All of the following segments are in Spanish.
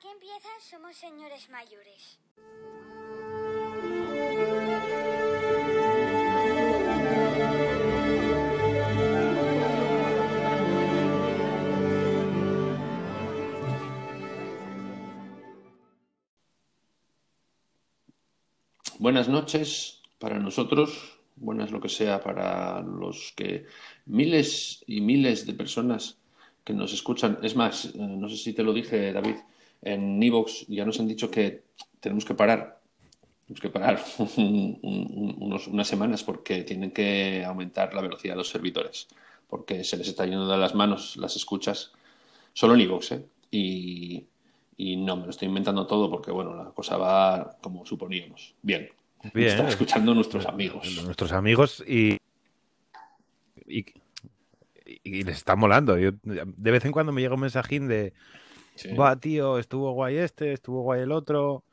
Aquí empiezan Somos Señores Mayores. Buenas noches para nosotros, buenas lo que sea para los que miles y miles de personas que nos escuchan. Es más, eh, no sé si te lo dije, David, en Evox ya nos han dicho que tenemos que parar. Tenemos que parar un- un- unos- unas semanas porque tienen que aumentar la velocidad de los servidores, porque se les está yendo de las manos las escuchas, solo en Evox, ¿eh? Y, y no, me lo estoy inventando todo porque, bueno, la cosa va como suponíamos. Bien. Bien. Están escuchando nuestros amigos. Nuestros amigos y, y, y les está molando. Yo, de vez en cuando me llega un mensajín de, Sí. va, tío, estuvo guay este, estuvo guay el otro,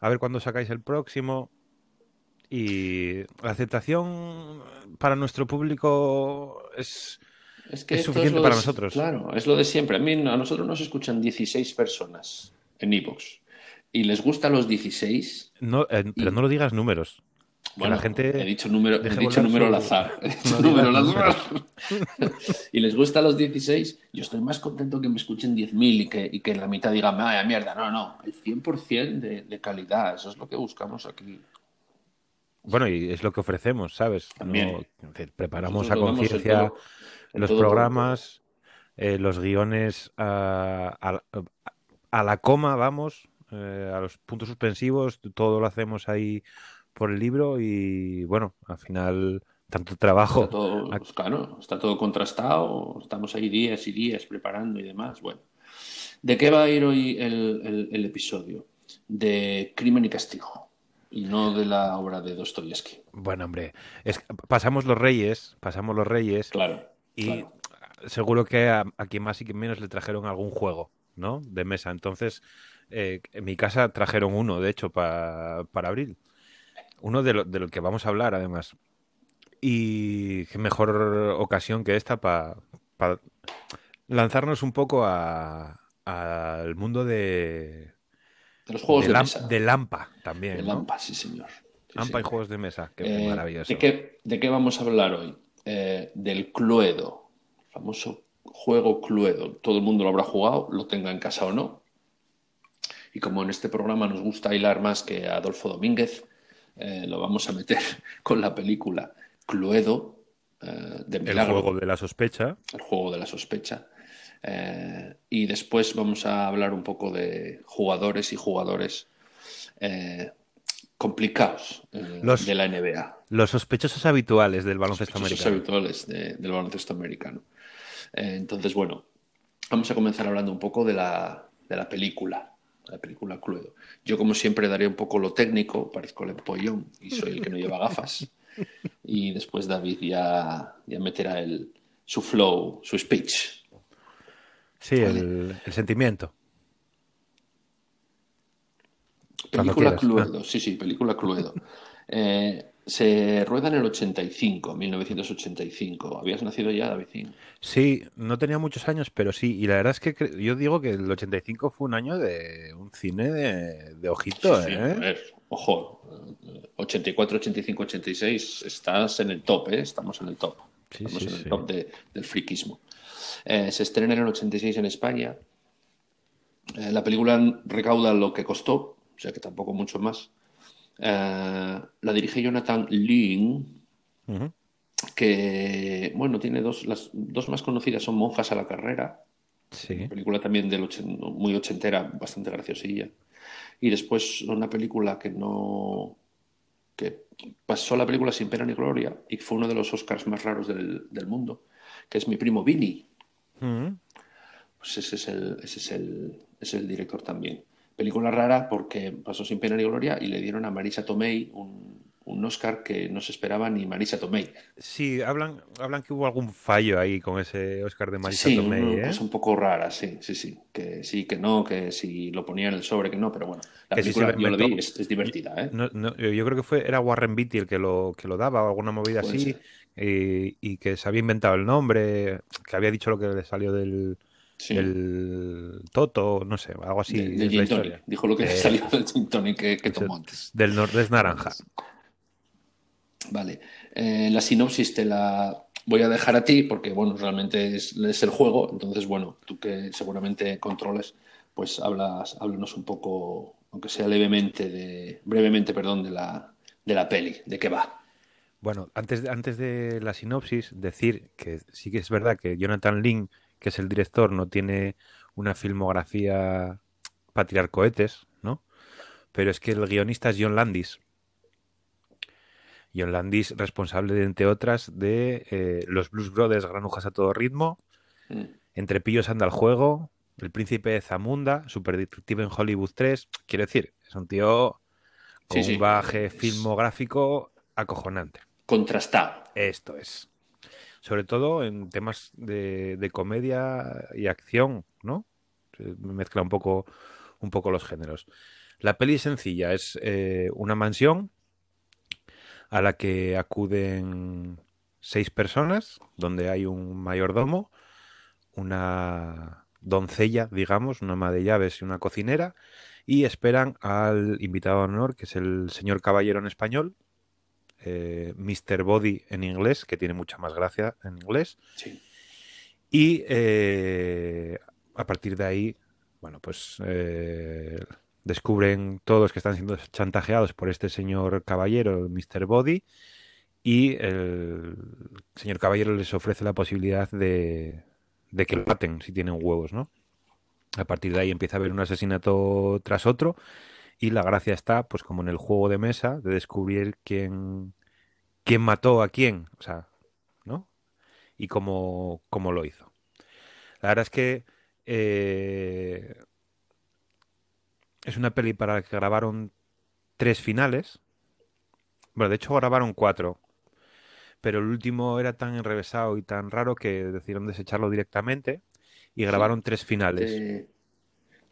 a ver cuándo sacáis el próximo. Y la aceptación para nuestro público es... Es que es suficiente para de- nosotros. Claro, es lo de siempre. A mí, a nosotros nos escuchan 16 personas en Evox y les gustan los 16. No, eh, pero Y- no lo digas números. Bueno, la gente he dicho número, he dicho número al azar. He dicho No número al azar. y les gustan los 16. Yo estoy más contento que me escuchen 10.000 y que, y que la mitad digan, vaya mierda. No, no, el 100% de, de calidad. Eso es lo que buscamos aquí. Bueno, y es lo que ofrecemos, ¿sabes? También. No- preparamos a Nosotros en conciencia los programas, eh, los guiones a, a- a la coma, vamos, eh, a los puntos suspensivos, todo lo hacemos ahí por el libro y bueno, al final tanto trabajo. Está todo, pues, claro, está todo contrastado, estamos ahí días y días preparando y demás. Bueno, ¿de qué va a ir hoy el, el- el episodio? De Crimen y Castigo, y no de la obra de Dostoyevsky. Bueno, hombre, es, pasamos los reyes, pasamos los reyes Claro, y claro. seguro que a, a quien más y quien menos le trajeron algún juego, ¿no? De mesa. Entonces, eh, en mi casa trajeron uno, de hecho, pa- para abril. Uno de lo, de lo que vamos a hablar, además. Y qué mejor ocasión que esta para lanzarnos un poco a- al mundo de, De los juegos de, de, Lam- mesa. de Lampa también, De ¿no? Lampa, sí, señor. Sí, Lampa y juegos de mesa, qué Eh, maravilloso. ¿de qué, de qué vamos a hablar hoy? Eh, del Cluedo, famoso juego Cluedo. Todo el mundo lo habrá jugado, lo tenga en casa o no. Y como en este programa nos gusta hilar más que a Adolfo Domínguez, eh, lo vamos a meter con la película Cluedo eh, de El juego de la sospecha. el juego de la sospecha. Eh, y después vamos a hablar un poco de jugadores y jugadores complicados Los- de la NBA. Los sospechosos habituales del baloncesto Sospechosos americano. habituales de- del baloncesto americano. Entonces, bueno, vamos a comenzar hablando un poco de la, de la película, la película Cluedo. Yo, como siempre, daré un poco lo técnico, parezco el empollón y soy el que no lleva gafas. Y después David ya, ya meterá el, su flow, su speech. Sí, el, el sentimiento. Película. Cluedo, sí, sí, película Cluedo. Eh, se rueda en el 85, 1985. ¿Habías nacido ya, David? Sí, no tenía muchos años, pero sí. Y la verdad es que yo digo que el 85 fue un año de un cine de, de ojito, Sí, sí, ¿eh? a ver, ojo, eh, 84, 85, 86, estás en el top, ¿eh? Estamos en el top. Sí, Estamos en el top de- del friquismo. Eh, se estrena en el 86 en España. Eh, la película recauda lo que costó, o sea que tampoco mucho más. Eh, la dirige Jonathan Ujú. que, bueno, tiene dos, las dos más conocidas son Monjas a la carrera, Sí. película también del ochen- muy ochentera, bastante graciosilla. Y después una película que no que pasó la película sin pena ni gloria y fue uno de los Oscars más raros del, del mundo, que es mi primo. Ujú. Pues ese es el, ese es el, es el director también. Película rara porque pasó sin pena ni gloria y le dieron a Marisa Tomei un, un Oscar que no se esperaba ni Marisa Tomei. Sí, hablan, hablan que hubo algún fallo ahí con ese Oscar de Marisa Sí, Tomei, una ¿eh? cosa un poco rara, sí, sí, sí. Que sí, que no, que si lo ponía en el sobre, que no, pero bueno. La Que sí película, yo la vi, es, es divertida, ¿eh? No- no, yo creo que fue, era Warren Beatty el que lo, que lo daba, o alguna movida así, y que se había inventado el nombre, que había dicho lo que le salió del, El Toto, no sé, algo así. del gin tonic. Dijo lo que eh, salió del gin tonic que, que tomó antes. Del Nordés Naranja. Vale. Eh, la sinopsis te la voy a dejar a ti porque, bueno, realmente es, el juego. Entonces, bueno, tú que seguramente controles, pues hablas, háblanos un poco, aunque sea levemente, de, brevemente, perdón, de la, de la peli, de qué va. Bueno, antes de, antes de la sinopsis, decir que sí que es verdad que Jonathan Lynn, que es el director, no tiene una filmografía para tirar cohetes, ¿no? Pero es que el guionista es John Landis, John Landis, responsable, de, entre otras, de eh, Los Blues Brothers, Granujas a todo ritmo, mm. Entre pillos anda el juego, El Príncipe de Zamunda, Super Detective en Hollywood 3. Quiero decir, es un tío con un baje filmográfico acojonante. Contrastado. Esto es. Sobre todo en temas de, comedia y acción, ¿no? mezcla un poco, un poco los géneros. La peli es sencilla, es eh, una mansión a la que acuden seis personas, donde hay un mayordomo, una doncella, digamos, una ama de llaves y una cocinera, y esperan al invitado de honor, que es el señor caballero en español, eh, Mr. Body en inglés, que tiene mucha más gracia en inglés. Y eh, a partir de ahí, bueno, pues eh, descubren todos que están siendo chantajeados por este señor caballero, Mr. Body, y el señor caballero les ofrece la posibilidad de, de que lo maten si tienen huevos, ¿no? A partir de ahí empieza a haber un asesinato tras otro y la gracia está, pues como en el juego de mesa, de descubrir quién, quién mató a quién, o sea, ¿no? Y cómo, cómo lo hizo. La verdad es que eh, es una peli para la que grabaron tres finales. Bueno, de hecho grabaron cuatro. Pero el último era tan enrevesado y tan raro que decidieron desecharlo directamente y grabaron tres finales.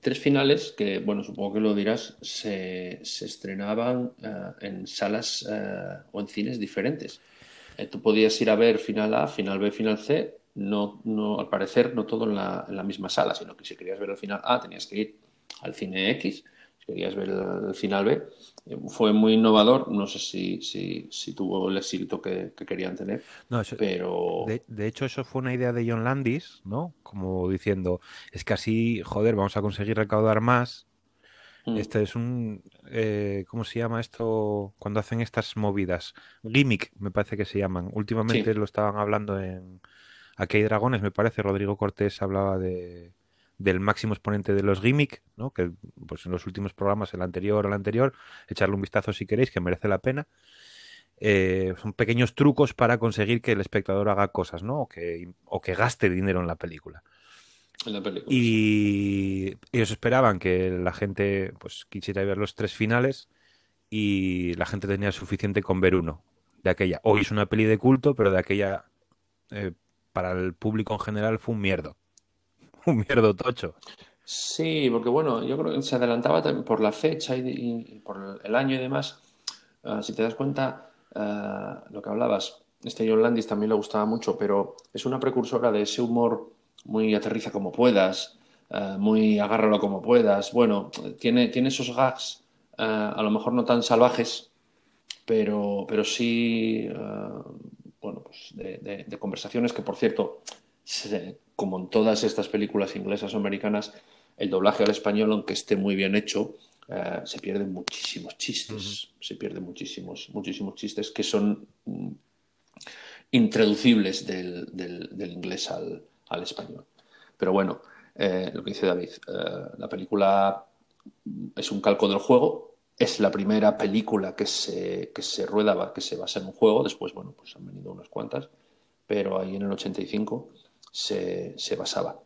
Tres finales que, bueno, supongo que lo dirás, se, estrenaban eh, en salas eh, o en cines diferentes. Eh, tú podías ir a ver final A, final B, final C, no, no, al parecer no todo en la, en la misma sala, sino que si querías ver el final A tenías que ir al cine X, querías ver el, final B. Fue muy innovador, no sé si, si, tuvo el éxito que, querían tener, pero... De, hecho, eso fue una idea de John Landis, ¿no? Como diciendo, es que así, joder, vamos a conseguir recaudar más. Mm. Este es un... Eh, ¿Cómo se llama esto cuando hacen estas movidas? Gimmick, me parece que se llaman. Últimamente lo estaban hablando en... Aquí hay dragones, me parece. Rodrigo Cortés hablaba de del máximo exponente de los gimmick, ¿no? que pues en los últimos programas, el anterior o el anterior, echarle un vistazo si queréis, que merece la pena. Eh, son pequeños trucos para conseguir que el espectador haga cosas, ¿no? O que, o que gaste dinero en la película. En la película. Y ellos esperaban que la gente pues quisiera ver los tres finales y la gente tenía suficiente con ver uno de aquella. Hoy es una peli de culto, pero de aquella eh, para el público en general fue un mierdo. un mierdo tocho. Sí, porque bueno, yo creo que se adelantaba por la fecha y, por el año y demás. Ah, si te das cuenta, ah, lo que hablabas, este John Landis también le gustaba mucho, pero es una precursora de ese humor muy aterriza como puedas, ah, muy agárralo como puedas. Bueno, tiene, tiene esos gags, a lo mejor no tan salvajes, pero, pero sí, bueno, pues de, de, conversaciones que, por cierto, como en todas estas películas inglesas o americanas, el doblaje al español, aunque esté muy bien hecho, eh, se pierden muchísimos chistes, se pierden muchísimos, muchísimos chistes que son mm, intraducibles del, del, inglés al, al, español. Pero bueno, eh, lo que dice David, eh, la película es un calco del juego, es la primera película que se, que se rueda, que se basa en un juego, después, bueno, pues han venido unas cuantas, pero ahí en el 85 se, basaba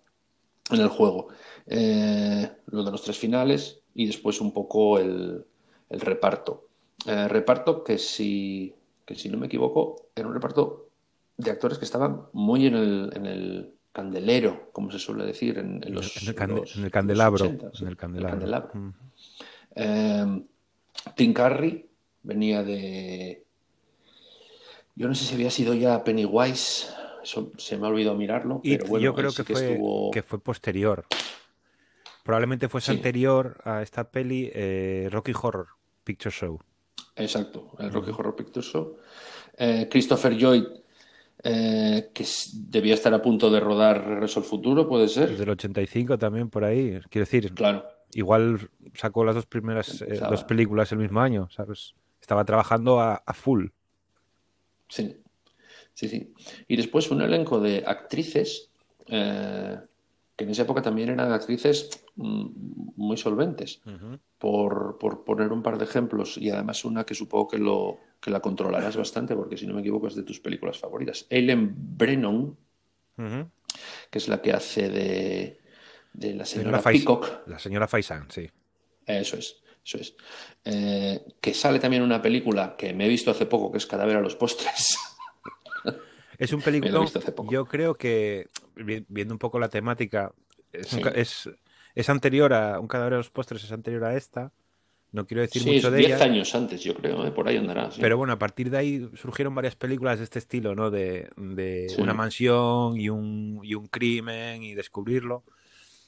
en el juego. Eh, lo de los tres finales y después un poco el, reparto. Eh, reparto que si, que si no me equivoco era un reparto de actores que estaban muy en el, en el candelero, como se suele decir, en, los, en, el, candelabro. en el candelabro. Eh, Tim Curry venía de... Yo no sé si había sido ya Pennywise Eso se me ha olvidado mirarlo, pero bueno, yo creo sí que, fue, estuvo... que fue posterior. Probablemente fuese Sí. anterior a esta peli eh, Rocky Horror Picture Show. Exacto, el Rocky Horror Picture Show. Eh, Christopher Lloyd, eh, que debía estar a punto de rodar Regreso al Futuro, puede ser. Del 85 también, por ahí. Quiero decir, Claro, igual sacó las dos primeras eh, dos películas el mismo año, ¿sabes? Estaba trabajando a, a full. sí. Sí, sí. Y después un elenco de actrices, eh, que en esa época también eran actrices mm, muy solventes. por, por poner un par de ejemplos y además una que supongo que, lo, que la controlarás bastante porque si no me equivoco es de tus películas favoritas. Ellen Brennan, que es la que hace de, de la señora Fais- Peacock, La señora Faisan, sí. eso es, eso es, Eh, que sale también una película que me he visto hace poco que es Cadáver a los postres. Es un película. Yo creo que, vi- viendo un poco la temática, es, un Sí. ca- es, es anterior a. Un cadáver de los postres es anterior a esta. No quiero decir Sí, mucho es de 10 ella. años antes, yo creo, ¿eh? por ahí andará. sí. Pero bueno, a partir de ahí surgieron varias películas de este estilo, ¿no? De, de Sí. una mansión y un, y un crimen y descubrirlo.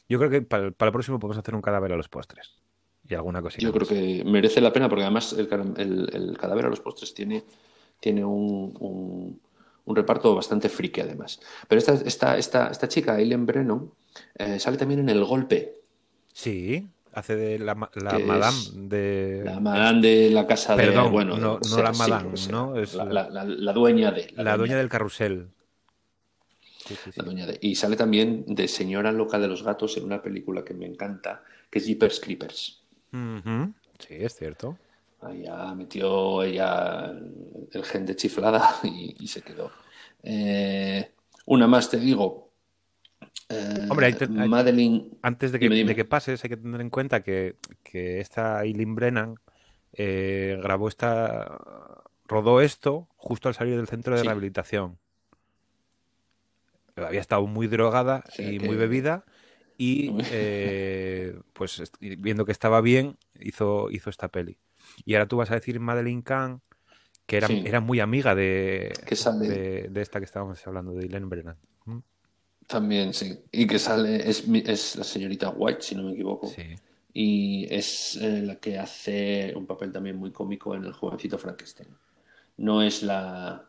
Yo creo que para, el- para el próximo podemos hacer un cadáver a los postres. Y alguna cosita. Yo creo más. que merece la pena porque además el, el- el cadáver a los postres tiene, tiene un, un- un reparto bastante friki además. Pero esta, esta, esta, esta chica, Eileen Brennan, eh, sale también en El Golpe, Sí, hace de la, la madame de. la madame de la casa de... Perdón, Bueno, no- sea, la madame. ¿no? Es la, dueña de... La dueña del carrusel. Sí, sí, sí. la dueña de- Y sale también de Señora Loca de los Gatos en una película que me encanta, que es Jeepers Creepers. Sí, es cierto. Allá metió ella el gen de chiflada y, y se quedó. Eh, una más te digo. Eh, Hombre, hay te- hay- Madeline. Antes de que, Dime, dime. de que pases, hay que tener en cuenta que, que esta Eileen Brennan eh, grabó esta. rodó esto justo al salir del centro de Sí. rehabilitación. Había estado muy drogada O sea y que- muy bebida. Y eh, pues viendo que estaba bien, hizo, hizo esta peli. Y ahora tú vas a decir Madeleine Kahn, que era, Sí. era muy amiga de, Que sale- de, de esta que estábamos hablando, de Eileen Brennan. ¿Mm? También, sí. Y que sale, es, la señorita White, si no me equivoco. Sí. Y es eh, la que hace un papel también muy cómico en El jovencito Frankenstein. No es la,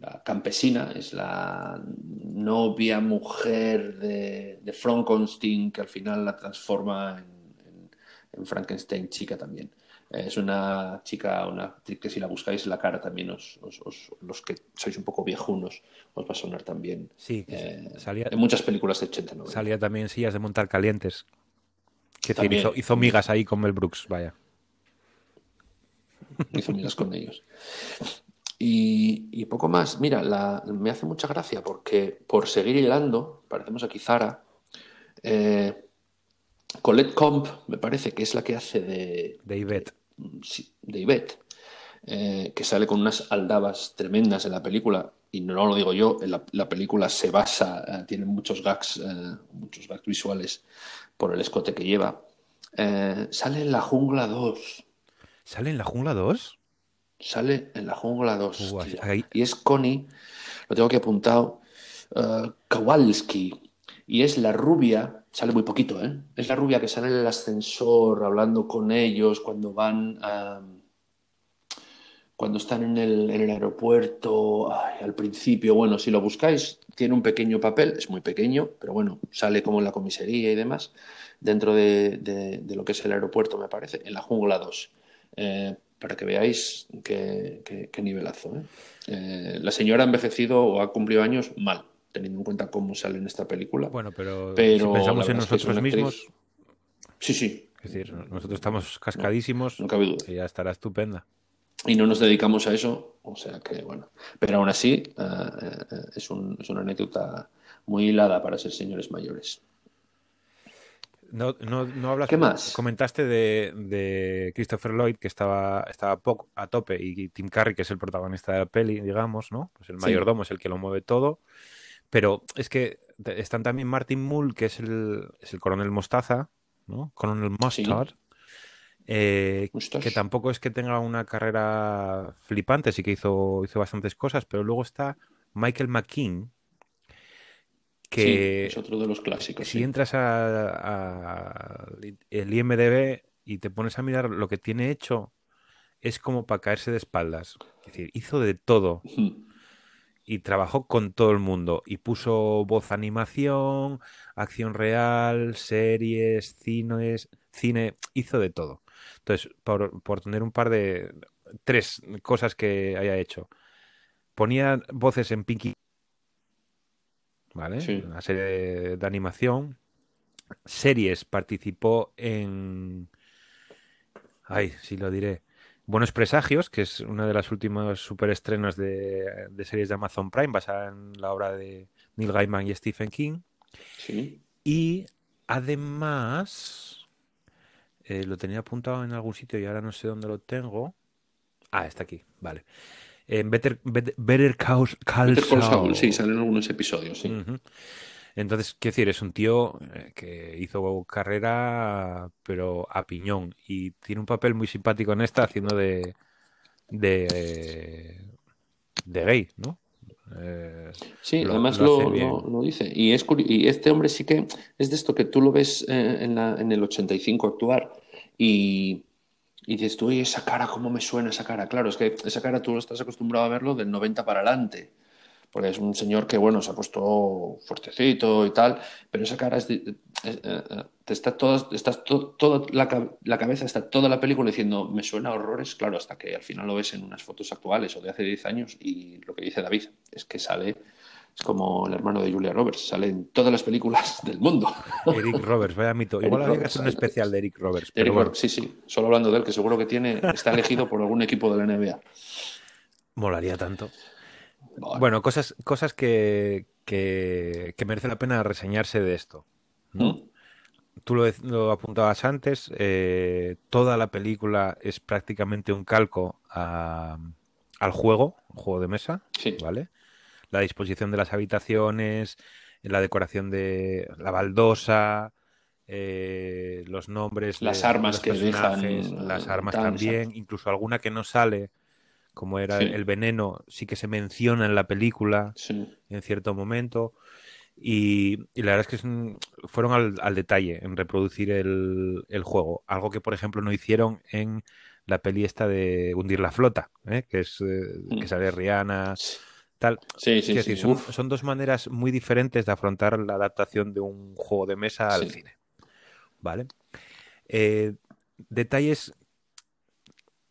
la campesina, es la novia mujer de, de Frankenstein que al final la transforma en, en- en Frankenstein chica también. Es una chica, una actriz que si la buscáis la cara también, os, os- os- los que sois un poco viejunos, os va a sonar también. Sí, eh, salía, en muchas películas de 89. salía también sillas de montar calientes. Que decir, También. hizo, hizo migas ahí con Mel Brooks, vaya. hizo migas con ellos. Y, y poco más. Mira, la- me hace mucha gracia porque por seguir hilando, parecemos aquí Zara, eh, Colette Comp, me parece que es la que hace de, De Yvette. De Yvette, eh, que sale con unas aldabas tremendas en la película, y no lo digo yo, en la, la película se basa, eh, tiene muchos gags, eh, muchos gags visuales por el escote que lleva. Eh, sale en La Jungla 2. ¿Sale en la jungla 2? Sale en la jungla 2. Uh, tío. ahí- Y es Connie, lo tengo aquí apuntado, eh, Kowalski. Y es la rubia, sale muy poquito, ¿eh? Es la rubia que sale en el ascensor hablando con ellos cuando van a. Cuando están en el, en el aeropuerto, al principio, bueno, si lo buscáis, tiene un pequeño papel, es muy pequeño, pero bueno, sale como en la comisaría y demás, dentro de, de- lo que es el aeropuerto, me parece, en la jungla 2. Eh, para que veáis qué nivelazo. ¿eh? Eh, la señora ha envejecido o ha cumplido años mal, teniendo en cuenta cómo sale en esta película. Bueno, pero, Pero si pensamos en es que nosotros actriz- mismos, Sí, sí, es decir, nosotros estamos cascadísimos no cabe duda. y ya estará estupenda. Y no nos dedicamos a eso, o sea que bueno. Pero aún así, eh, es, un- es una anécdota muy hilada para ser señores mayores. No, no, no hablas. ¿Qué más? Comentaste de, de Christopher Lloyd, que estaba, estaba a tope, y Tim Curry, que es el protagonista de la peli, digamos, ¿no? Pues el Sí. mayordomo es el que lo mueve todo. Pero es que están también Martin Mull, que es el, es el coronel Mostaza, ¿no? Coronel Mustard. eh, Mustache. que tampoco es que tenga una carrera flipante, sí que hizo, hizo bastantes cosas, pero luego está Michael McKean, Sí, que es otro de los clásicos. si sí. entras a, a el IMDB y te pones a mirar lo que tiene hecho, es como para caerse de espaldas. Es decir, hizo de todo. Y trabajó con todo el mundo y puso voz animación, acción real, series, cines, cine, hizo de todo. Entonces, por, por tener un par de tres cosas que haya hecho, ponía voces en Pinky, ¿vale? Sí. Una serie de, de animación. Series, participó en. Ay, sí lo diré. Buenos Presagios, que es una de las últimas superestrenos de, de series de Amazon Prime, basada en la obra de Neil Gaiman y Stephen King. Sí. Y además, eh, lo tenía apuntado en algún sitio y ahora no sé dónde lo tengo. Ah, está aquí, vale. En Better, Bet- Better Call, Call Better Call Saul, Saul. sí, salen algunos episodios, sí. Entonces, quiero decir, es un tío eh, que hizo carrera, pero a piñón. Y tiene un papel muy simpático en esta, haciendo de. de. de gay, ¿no? Eh, Sí, lo- además lo lo, dice. Y, es y este hombre sí que es de esto que tú lo ves eh, en, la- en el 85 actuar y, y dices tú, oye, esa cara, ¿cómo me suena esa cara? Claro, es que esa cara tú estás acostumbrado a verlo del 90 para adelante. Porque es un señor que, bueno, se ha puesto fuertecito y tal, pero esa cara es, eh, eh, te está toda, estás to- toda la, la cabeza, está toda la película diciendo, me suena a horrores, claro, hasta que al final lo ves en unas fotos actuales o de hace 10 años y lo que dice David es que sale, es como el hermano de Julia Roberts, sale en todas las películas del mundo. Eric Roberts, vaya mito. Igual habría que hacer un especial de Eric Roberts. Pero Eric bueno, Roberts, sí, sí, solo hablando de él, que seguro que tiene, está elegido por algún equipo de la NBA. molaría tanto. Bueno, cosas, cosas que, que, que merece la pena reseñarse de esto. ¿no? ¿Mm? Tú lo, lo apuntabas antes, eh, toda la película es prácticamente un calco a- al juego, juego de mesa, Sí. ¿vale? La disposición de las habitaciones, la decoración de la baldosa, eh, los nombres Las de- armas los que dejan, las armas también, incluso alguna que no sale, como era Sí. el veneno, sí que se menciona en la película Sí. en cierto momento. Y, y la verdad es que es un- fueron al, al detalle en reproducir el, el juego. Algo que, por ejemplo, no hicieron en la peli esta de Hundir la flota, ¿eh? que es eh, que Mm. sale Rihanna, tal. Sí, sí, decir, son, son dos maneras muy diferentes de afrontar la adaptación de un juego de mesa al cine. ¿Vale? Eh, detalles.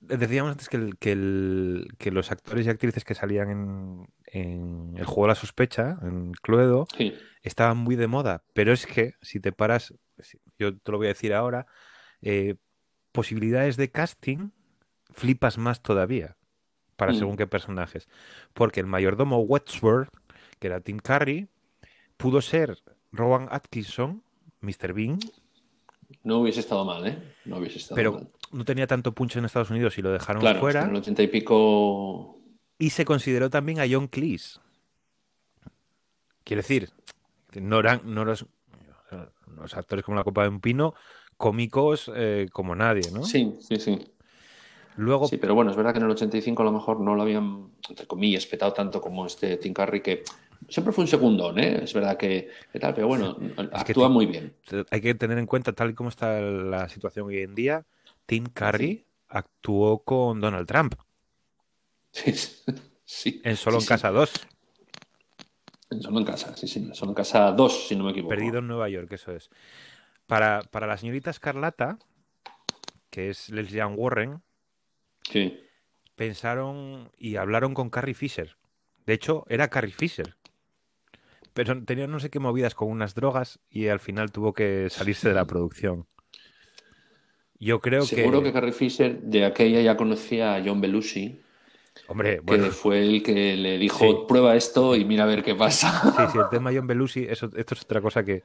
Decíamos antes que, el- que, el- que los actores y actrices que salían en, en el juego de la sospecha, en Cluedo, Sí. estaban muy de moda. Pero es que, si te paras, yo te lo voy a decir ahora, eh, posibilidades de casting, flipas más todavía para Mm. según qué personajes. Porque el mayordomo Wetsworth, que era Tim Curry, pudo ser Rowan Atkinson, Mr. Bean, No hubiese estado mal, ¿eh? No hubiese estado pero mal. No tenía tanto punch en Estados Unidos y lo dejaron Claro, que fuera. en el ochenta y pico. Y se consideró también a John Cleese. Quiero decir, no eran no los, los actores como la copa de un pino, cómicos eh, como nadie, ¿no? Sí, sí, sí. Luego, Sí, pero bueno, es verdad que en el 85 a lo mejor no lo habían, entre comillas, petado tanto como este Tim Curry, que siempre fue un segundón, ¿eh? Es verdad que, que tal, pero bueno, Es que actúa Tim- muy bien. hay que tener en cuenta, tal y como está la situación hoy en día, Tim Curry actuó con Donald Trump Sí, sí. en Solo sí, en. Casa 2, Solo en casa, sí, sí. Solo en casa 2, si no me equivoco. perdido en Nueva York, eso es. Para, para la señorita Escarlata, que es Leslie Ann Warren, Sí. pensaron y hablaron con Carrie Fisher. De hecho, era Carrie Fisher. Pero tenía no sé qué movidas con unas drogas y al final tuvo que salirse de la producción. Yo creo Seguro que... que, Carrie Fisher de aquella ya conocía a John Belushi, hombre, que fue el que le dijo, Sí. prueba esto y mira a ver qué pasa. sí, sí, el tema John Belushi, eso, esto es otra cosa que,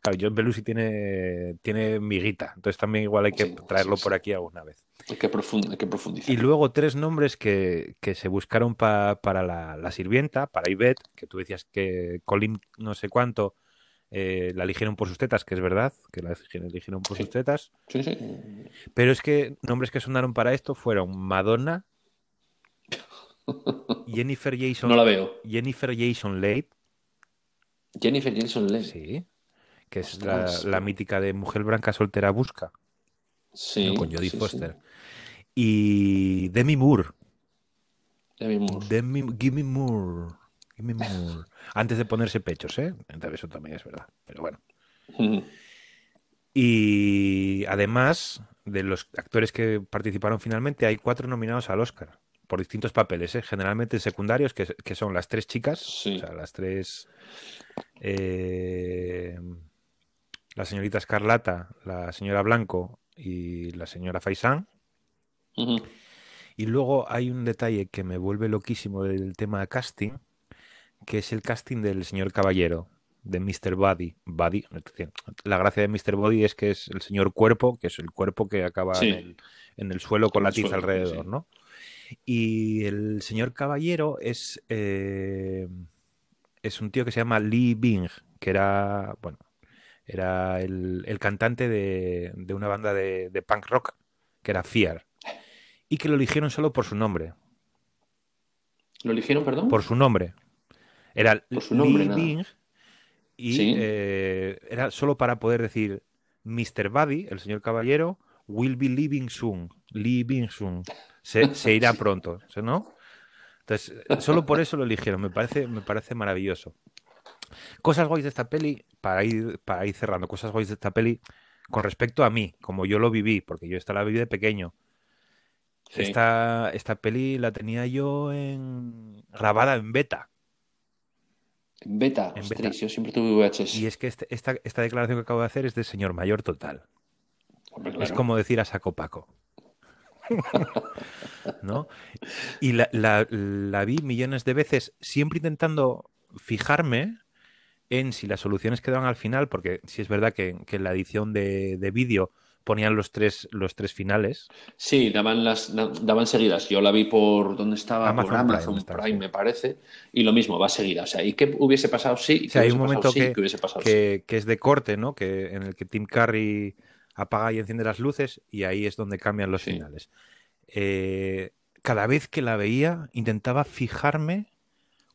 claro, John Belushi tiene, tiene miguita, entonces también igual hay que Sí, traerlo sí, por aquí alguna vez. hay, que profund- hay que profundizar. Y luego tres nombres que, que se buscaron pa- para la, la sirvienta, para Ivette, que tú decías que Colin no sé cuánto eh, la eligieron por sus tetas, que es verdad, que la eligieron por Sí. sus tetas. Sí, sí. Pero es que nombres que sonaron para esto fueron Madonna, Jennifer Jason, No la veo. Jennifer Jason Leigh, Jennifer Jason Leigh. sí, que es la, la mítica de Mujer Blanca Soltera Busca, Sí, con Jodie. Foster. Y Demi Moore. Demi Moore. Demi, Gimme Moore. Antes de ponerse pechos, ¿eh? Entonces eso también es verdad. Pero bueno. Y además de los actores que participaron finalmente, hay cuatro nominados al Oscar por distintos papeles, ¿eh? generalmente secundarios, que, que son las tres chicas, Sí. o sea, las tres. eh, la señorita Escarlata, la señora Blanco y la señora Faisán. Y luego hay un detalle que me vuelve loquísimo del tema de casting, que es el casting del señor Caballero, de Mr. Body. Body. La gracia de Mr. Body es que es el señor cuerpo, que es el cuerpo que acaba Sí. en, el, en el suelo con la tiza suelo, alrededor, sí. ¿no? Y el señor Caballero es, eh, es un tío que se llama Lee Bing, que era, bueno, era el, el cantante de, de una banda de, de punk rock, que era Fear, y que lo eligieron solo por su nombre, ¿Lo eligieron, perdón? por su nombre. Era su nombre. Bing, y Sí. eh, era solo para poder decir Mr. Buddy, el señor caballero, will be leaving soon, leaving soon, se, se irá pronto, ¿no? Entonces, solo por eso lo eligieron, me parece, me parece maravilloso. Cosas guays de esta peli, para ir, para ir cerrando, cosas guays de esta peli con respecto a mí, como yo lo viví, porque yo esta la viví de pequeño. Sí. Esta, esta peli la tenía yo en grabada en beta. En beta. En Ostras, beta. yo siempre tuve VHS. Y es que este- esta, esta declaración que acabo de hacer es de señor mayor total. Hombre, Es como decir a saco Paco. ¿No? Y la, la- la vi millones de veces, siempre intentando fijarme en si las soluciones quedaban al final, porque si es verdad que, que en la edición de, de vídeo ponían los tres, los tres finales. Sí, daban las da- daban seguidas. Yo la vi por ¿dónde estaba? Amazon por Amazon Prime Prime, me parece. Y lo mismo, va seguida. O sea, ¿y qué hubiese pasado? Sí. ¿Y O sea, hay un pasado? momento Sí, que, es de corte, ¿no? Que, en el que Tim Curry apaga y enciende las luces y ahí es donde cambian los Sí. finales. Eh, cada vez que la veía intentaba fijarme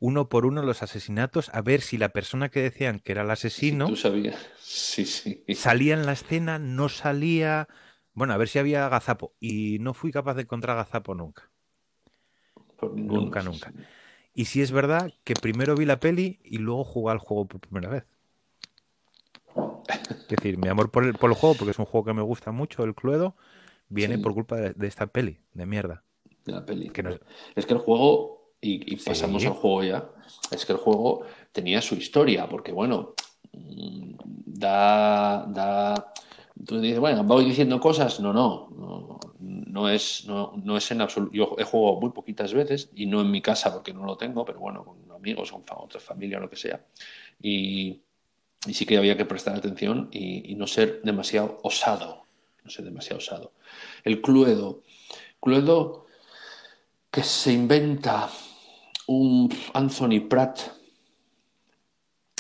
uno por uno los asesinatos a ver si la persona que decían que era el Sí, asesino tú sabías. Sí, sí. salía en la escena, no salía. Bueno, a ver si había agazapo. Y no fui capaz de encontrar agazapo nunca. Por ninguno, Nunca, nunca. Y si es verdad que primero vi la peli y luego jugué al juego por primera vez. Es decir, mi amor por el, por el juego, porque es un juego que me gusta mucho, el Cluedo, viene por culpa de, de esta peli, de mierda. de la peli. Que no- Es que el juego, y, y pasamos al juego ya, es que el juego tenía su historia, porque bueno, da, da, tú dices, bueno, voy diciendo cosas, no, no, no, no es, no, no es en absoluto, yo he jugado muy poquitas veces, y no en mi casa porque no lo tengo, pero bueno, con amigos, con fa- otra familia, lo que sea, y, y sí que había que prestar atención y, y no ser demasiado osado, no ser demasiado osado. El Cluedo, Cluedo que se inventa un Anthony Pratt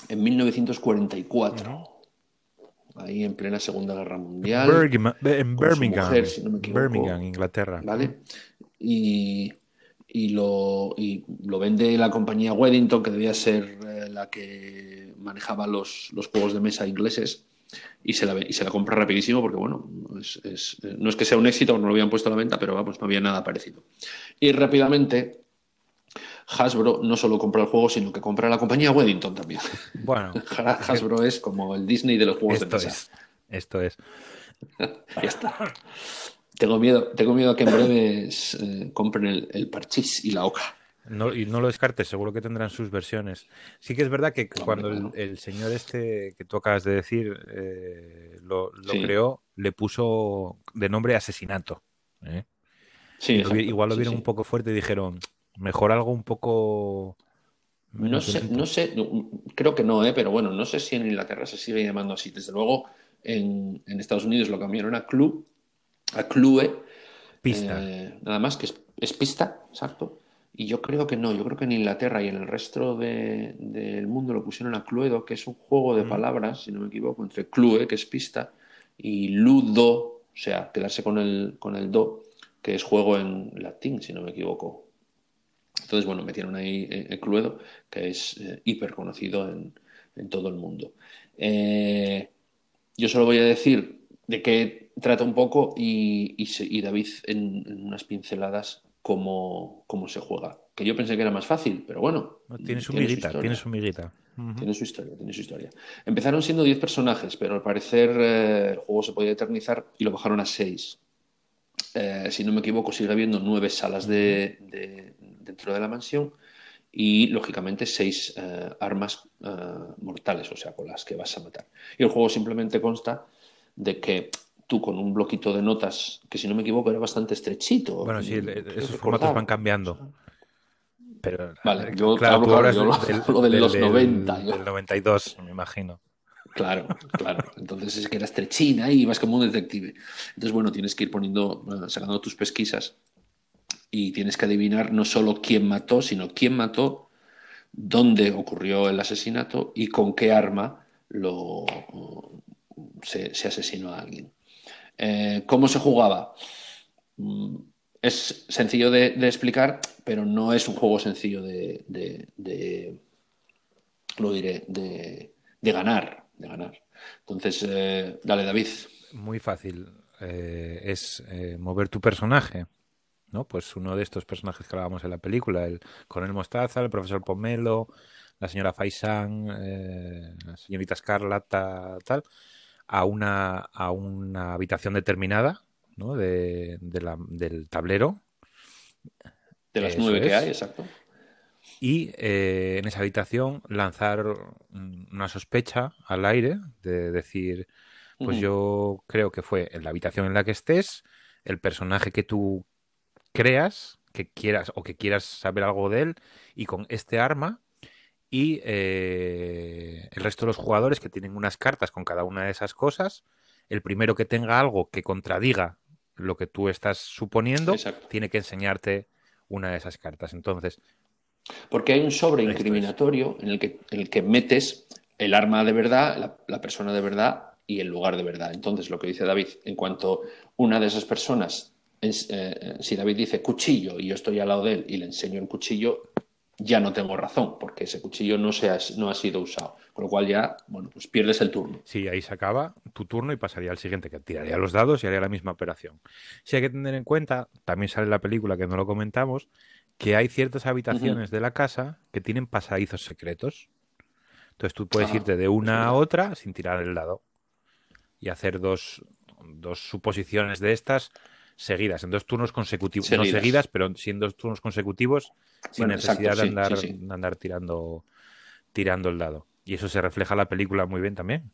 en 1944, ahí en plena Segunda Guerra Mundial, en Birmingham, mujer, si no me equivoco. Birmingham, Inglaterra. ¿vale? Y, y lo, y lo vende la compañía Weddington, que debía ser eh, la que manejaba los, los juegos de mesa ingleses, y se la, y se la compra rapidísimo porque, bueno, es- es- eh, no es que sea un éxito, no lo habían puesto a la venta, pero vamos, no había nada parecido. Y rápidamente Hasbro no solo compra el juego, sino que compra la compañía Weddington también. Bueno, Hasbro es como el Disney de los juegos esto de mesa. es. Esto es. Ya está. Tengo miedo, tengo miedo a que en breve eh, compren el, el parchís y la oca. No, y no lo descartes, seguro que tendrán sus versiones. Sí que es verdad que cuando el, señor este que tú acabas de decir eh, lo, lo Sí. creó, le puso de nombre asesinato. ¿eh? Sí, Lo igual lo vieron sí. un poco fuerte y dijeron, mejor algo un poco... No sé, violento". no sé, creo que no, ¿eh? pero bueno, no sé si en Inglaterra se sigue llamando así. Desde luego, en, en Estados Unidos lo cambiaron a Clue, a Clue, Pista. eh, nada más, que es, es pista, exacto. Y yo creo que no, yo creo que en Inglaterra y en el resto de- del mundo lo pusieron a Cluedo, que es un juego de Mm. palabras, si no me equivoco, entre Clue, que es pista, y Ludo, o sea, quedarse con el, con el do, que es juego en latín, si no me equivoco. Entonces, bueno, metieron ahí eh, el Cluedo, que es eh, hiper conocido en, en, todo el mundo. Eh, yo solo voy a decir de qué trata un poco y, y, y David en, en, unas pinceladas cómo, cómo, se juega. Que yo pensé que era más fácil, pero bueno. Tiene su tiene miguita, su tiene su miguita. Uh -huh. Tiene su historia, tiene su historia. Empezaron siendo 10 personajes, pero al parecer eh, el juego se podía eternizar y lo bajaron a 6. Eh, si no me equivoco, sigue habiendo nueve salas de, de, dentro de la mansión y, lógicamente, seis eh, armas eh, mortales, o sea, con las que vas a matar. Y el juego simplemente consta de que tú con un bloquito de notas, que si no me equivoco era bastante estrechito. Bueno, sí, esos formatos van cambiando. Pero, vale, yo, claro, hablo, ahora yo del, hablo de del, los del, 90. Del, del 92, me imagino. Claro, claro. Entonces es que era estrechina y vas como un detective. Entonces, bueno, tienes que ir poniendo, sacando tus pesquisas y tienes que adivinar no solo quién mató, sino quién mató, dónde ocurrió el asesinato y con qué arma lo, se, se asesinó a alguien. Eh, ¿Cómo se jugaba? Mm, es sencillo de, explicar, pero no es un juego sencillo de, de, lo diré, de, ganar de ganar. Entonces, eh, dale, David. Muy fácil. Eh, es mover tu personaje. ¿No? Pues uno de estos personajes que hablábamos en la película, el coronel Mostaza, el profesor Pomelo, la señora Faisan, eh, la señorita Escarlata, tal, a una, a una habitación determinada ¿no? de, de la, del tablero. De las nueve es. que hay, exacto y eh, en esa habitación lanzar una sospecha al aire de decir, pues uh -huh. yo creo que fue en la habitación en la que estés, el personaje que tú creas, que quieras o que quieras saber algo de él, y con este arma y eh, el resto de los jugadores que tienen unas cartas con cada una de esas cosas, el primero que tenga algo que contradiga lo que tú estás suponiendo, Exacto. tiene que enseñarte una de esas cartas. Entonces, porque hay un sobre incriminatorio en el que, en el que metes el arma de verdad, la, la, persona de verdad y el lugar de verdad. Entonces, lo que dice David, en cuanto una de esas personas, es, eh, si David dice cuchillo y yo estoy al lado de él y le enseño el cuchillo, ya no tengo razón, porque ese cuchillo no, se ha, no ha sido usado. Con lo cual ya, bueno, pues pierdes el turno. Sí, ahí se acaba tu turno y pasaría al siguiente, que tiraría los dados y haría la misma operación. Si hay que tener en cuenta, también sale en la película que no lo comentamos, que hay ciertas habitaciones uh -huh. de la casa que tienen pasadizos secretos. Entonces tú puedes ah, irte de una a otra sin tirar el dado y hacer dos, dos suposiciones de estas seguidas, en dos turnos consecutivos. Seguidas. No seguidas, pero sí en dos turnos consecutivos sin bueno, necesidad exacto, de, andar, sí, sí. de andar tirando, tirando el dado. Y eso se refleja en la película muy bien también.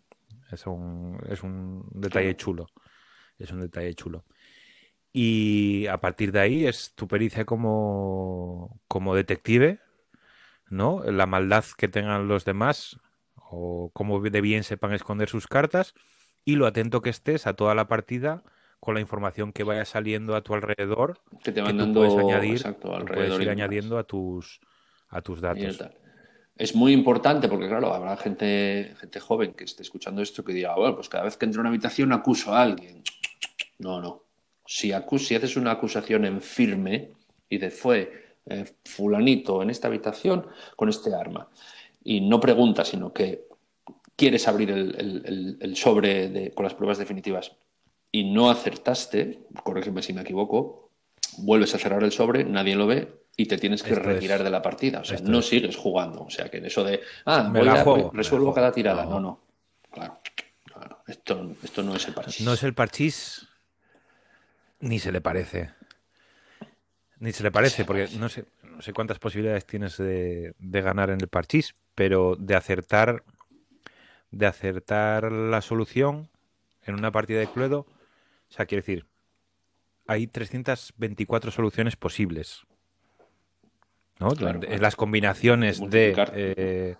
Es un, es un detalle chulo. Es un detalle chulo. Y a partir de ahí es tu pericia como, como detective, ¿no? La maldad que tengan los demás o cómo de bien sepan esconder sus cartas y lo atento que estés a toda la partida con la información que vaya saliendo a tu alrededor que te van que dando, puedes añadir exacto, puedes ir añadiendo a tus a tus datos. es muy importante porque claro habrá gente gente joven que esté escuchando esto que diga bueno pues cada vez que entro a una habitación acuso a alguien no no. Si, acus si haces una acusación en firme y de fue eh, fulanito en esta habitación con este arma y no preguntas sino que quieres abrir el, el, el sobre de, con las pruebas definitivas y no acertaste, corrígeme si me equivoco, vuelves a cerrar el sobre, nadie lo ve y te tienes que Esto retirar es. de la partida. O sea, no es. sigues jugando. O sea, que en eso de, ah, voy a, juego, resuelvo cada tirada. No, no. no. Claro, claro. Esto, esto no es el parchís. No es el parchís ni se le parece. Ni se le parece, porque. No, sé, no sé cuántas posibilidades tienes de, de ganar en el parchís, pero de acertar, de acertar la solución en una partida de Cluedo o sea, quiero decir, hay 324 soluciones posibles. ¿no? Claro. Las combinaciones de eh,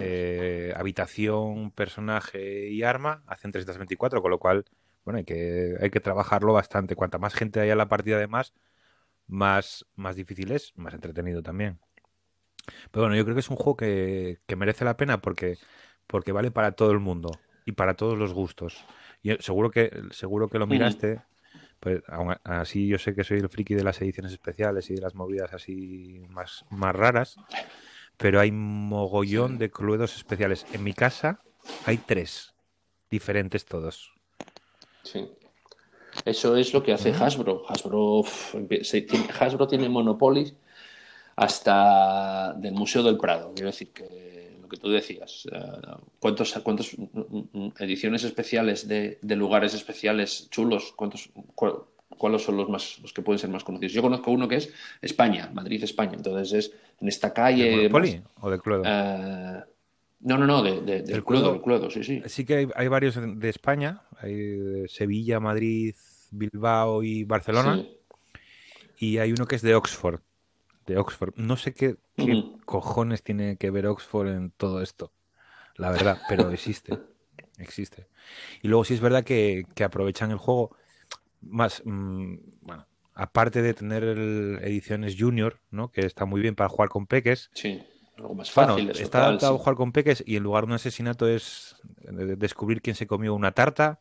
eh, habitación, personaje y arma hacen 324, con lo cual, bueno, hay que, hay que trabajarlo bastante. Cuanta más gente haya en la partida, además, más, más difícil es, más entretenido también. Pero bueno, yo creo que es un juego que, que merece la pena porque, porque vale para todo el mundo y para todos los gustos. Y seguro que, seguro que lo miraste, Pues aún así yo sé que soy el friki de las ediciones especiales y de las movidas así más, más raras, pero hay mogollón de cluedos especiales. En mi casa hay tres, diferentes todos. Sí. Eso es lo que hace Hasbro. Hasbro, tiene- Hasbro tiene Monopoly hasta del Museo del Prado. Quiero decir que lo que tú decías, eh, ¿cuántos, cuántos mm, mm, ediciones especiales de, de lugares especiales chulos? ¿Cuántos, cuál- ¿Cuáles son los más los que pueden ser más conocidos? Yo conozco uno que es España, Madrid, España. Entonces es en esta calle. ¿De demás. o de Cluedo? Eh, no, no, no, de, de- del Cluedo, Cluedo. del Cluedo, sí, sí. Sí que hay, hay varios de de España, hay de Sevilla, Madrid, Bilbao y Barcelona, Sí. y hay uno que es de Oxford, de Oxford. No sé qué, cojones tiene que ver Oxford en todo esto, la verdad, pero existe, existe. Y luego sí es verdad que, que aprovechan el juego más, mm, bueno, aparte de tener el- ediciones junior, ¿no? Que está muy bien para jugar con peques, Sí, algo más fácil. está tal, adaptado a jugar con peques y en lugar de un asesinato es descubrir quién se comió una tarta,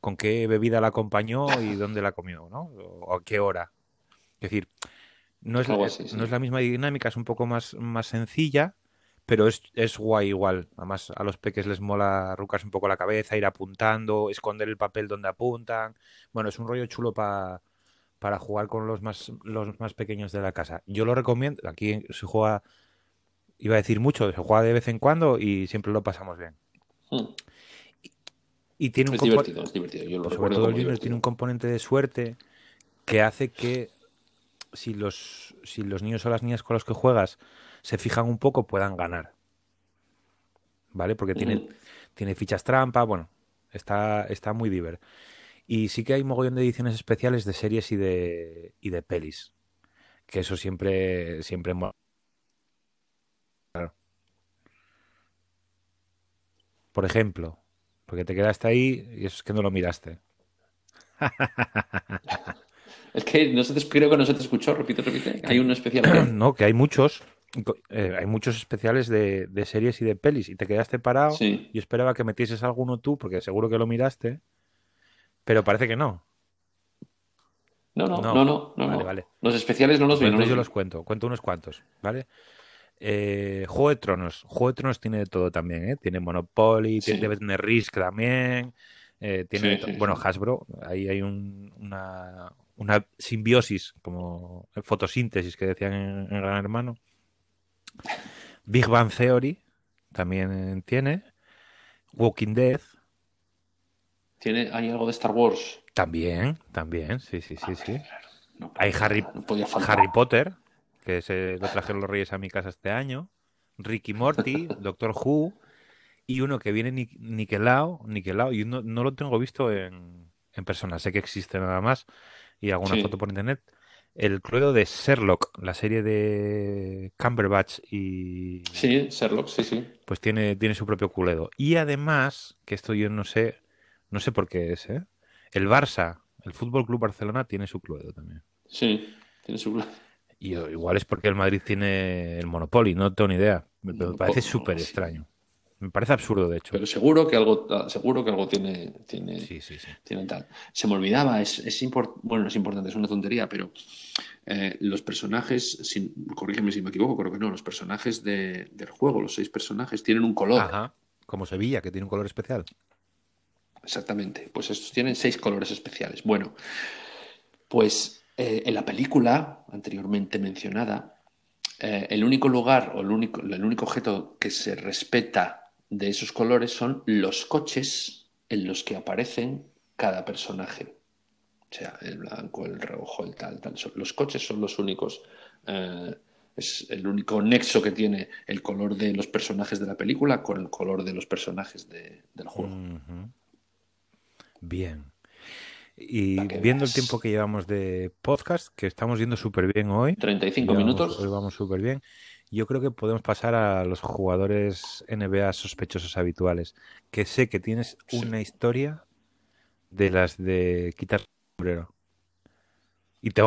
con qué bebida la acompañó y dónde la comió, ¿no? O a qué hora. Es decir, no es, la- Algo así, sí. no es la misma dinámica, es un poco más, más sencilla, pero es, es guay igual. Además, a los peques les mola arrucarse un poco la cabeza, ir apuntando, esconder el papel donde apuntan. Bueno, es un rollo chulo pa- para jugar con los más, los más pequeños de la casa. Yo lo recomiendo. Aquí se juega, iba a decir mucho, se juega de vez en cuando y siempre lo pasamos bien. Mm. Y tiene un Es divertido, es divertido. Yo lo sobre todo el Junior tiene un divertido. componente de suerte que hace que si los, si los niños o las niñas con los que juegas se fijan un poco, puedan ganar. ¿Vale? Porque tiene, tiene fichas trampa, bueno, está, está muy diver. Y sí que hay mogollón de ediciones especiales de series y de, y de pelis. Que eso siempre, siempre. Claro. Por ejemplo, porque te quedaste ahí y eso es que no lo miraste. Es que no se te, creo que no se te escuchó, repite, repite. Hay un especial. No, que hay muchos, eh, hay muchos especiales de, de series y de pelis y te quedaste parado. Sí. Yo esperaba que metieses alguno tú, porque seguro que lo miraste, pero parece que no. No, no, No. no, no, no. Vale, no. vale. Los especiales no los entonces yo los cuento, cuento unos cuantos, ¿vale? Eh, Juego de Tronos. Juego de Tronos tiene de todo también, ¿eh? Tiene Monopoly, tiene, debe tener Risk también. eh, tiene Sí, sí, bueno. Hasbro, ahí hay un- una, una simbiosis, como fotosíntesis que decían en, en Gran Hermano. Big Bang Theory también tiene. Walking Dead Tiene, hay algo de Star Wars. también, también, sí, sí, sí, sí. No, Hay Harry, no. Harry Potter, que se lo trajeron los Reyes a mi casa este año. Ricky Morty, Doctor Who. Y uno que viene ni- niquelado, niquelado. Y no, no lo tengo visto en, en persona. Sé que existe nada más. Y alguna Sí. foto por internet. El Cluedo de Sherlock, la serie de Cumberbatch y Sí, Sherlock, sí, sí. pues tiene, tiene su propio Cluedo. Y además, que esto yo no sé, no sé por qué es, ¿eh? El Barça, el Fútbol Club Barcelona tiene su Cluedo también. Sí, tiene su. Y eh, igual es porque el Madrid tiene el Monopoly, no tengo ni idea. Me, parece súper extraño. Me parece absurdo, de hecho. Pero seguro que algo, seguro que algo tiene, tiene, Sí, sí, sí. tiene tal. Se me olvidaba, es, es import- bueno, no es importante, es una tontería, pero eh, los personajes, sin, corrígeme si me equivoco, creo que no, los personajes de- del juego, los seis personajes, tienen un color. Ajá. Como Sevilla, que tiene un color especial. Exactamente, pues estos tienen seis colores especiales. Bueno, pues eh, en la película anteriormente mencionada, eh, el único lugar o el único, el único objeto que se respeta de esos colores son los coches en los que aparecen cada personaje. O sea, el blanco, el rojo, el tal, tal. Los coches son los únicos. eh, es el único nexo que tiene el color de los personajes de la película con el color de los personajes de- del juego. Bien. Y viendo el tiempo que llevamos de podcast, que estamos yendo súper bien hoy, 35 llevamos- minutos. hoy vamos súper bien, yo creo que podemos pasar a los jugadores NBA sospechosos habituales, que sé que tienes Sí. una historia de las de quitar el sombrero. Y te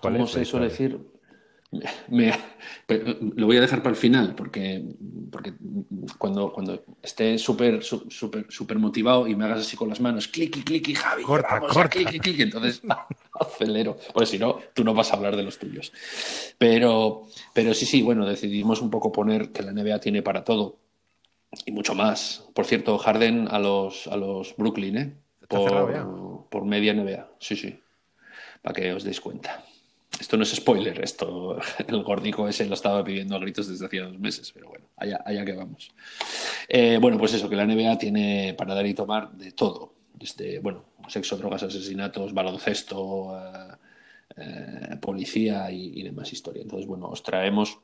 ¿Cómo se suele decir? Me, lo voy a dejar para el final porque, porque cuando, cuando esté súper súper súper motivado y me hagas así con las manos, clic, clic, Javi, corta, vamos, corta. clic, clic, entonces acelero, porque si no, tú no vas a hablar de los tuyos. Pero, pero sí, sí, bueno, decidimos un poco poner que la NBA tiene para todo y mucho más. Por cierto, Harden a los, a los Brooklyn, ¿eh? Por, por media NBA, sí, sí, para que os deis cuenta. Esto no es spoiler, esto el gordico ese lo estaba pidiendo a gritos desde hacía dos meses, pero bueno, allá, allá que vamos. Eh, bueno, pues eso, que la NBA tiene para dar y tomar de todo, desde, bueno, sexo, drogas, asesinatos, baloncesto, eh, eh, policía y, demás historia. Entonces, bueno, os traemos,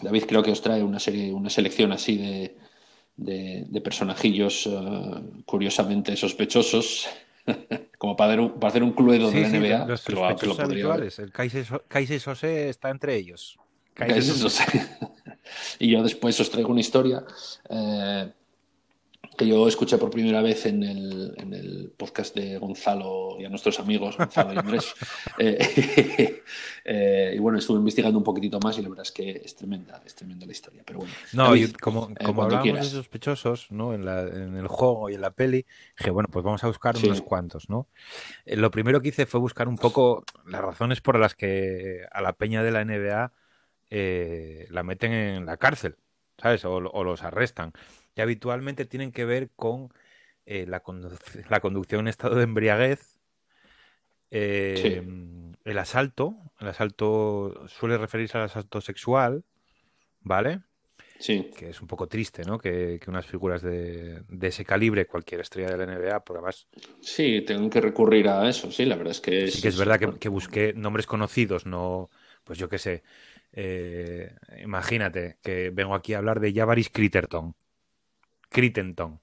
David creo que os trae una serie, una selección así de, de personajillos curiosamente sospechosos Como para, hacer un cluedo de la NBA. Los que lo, habituales. El Kaisei Sose está entre ellos. y yo después os traigo una historia eh, que yo escuché por primera vez en el, en el, podcast de Gonzalo y a nuestros amigos, Gonzalo y Andrés. Eh, eh, y bueno, estuve investigando un poquitito más y la verdad es que es tremenda, es tremenda la historia. Pero bueno, no, como, eh, como hablamos de sospechosos ¿no? En, la, en, el juego y en la peli, dije, bueno, pues vamos a buscar unos cuantos. ¿no? lo primero que hice fue buscar un poco las razones por las que a la peña de la NBA la meten en la cárcel, ¿sabes? o los arrestan y habitualmente tienen que ver con eh, la, la, conducción en estado de embriaguez, em, el asalto, el asalto suele referirse al asalto sexual, ¿vale? Sí. Que es un poco triste, ¿no? Que, unas figuras de, ese calibre, cualquier estrella de la NBA, por además. Sí, tengo que recurrir a eso, sí, la verdad es que. Sí, que es verdad que, que, busqué nombres conocidos, no. Pues yo qué sé. Eh, imagínate que vengo aquí a hablar de Javaris Critterton. Crittenton,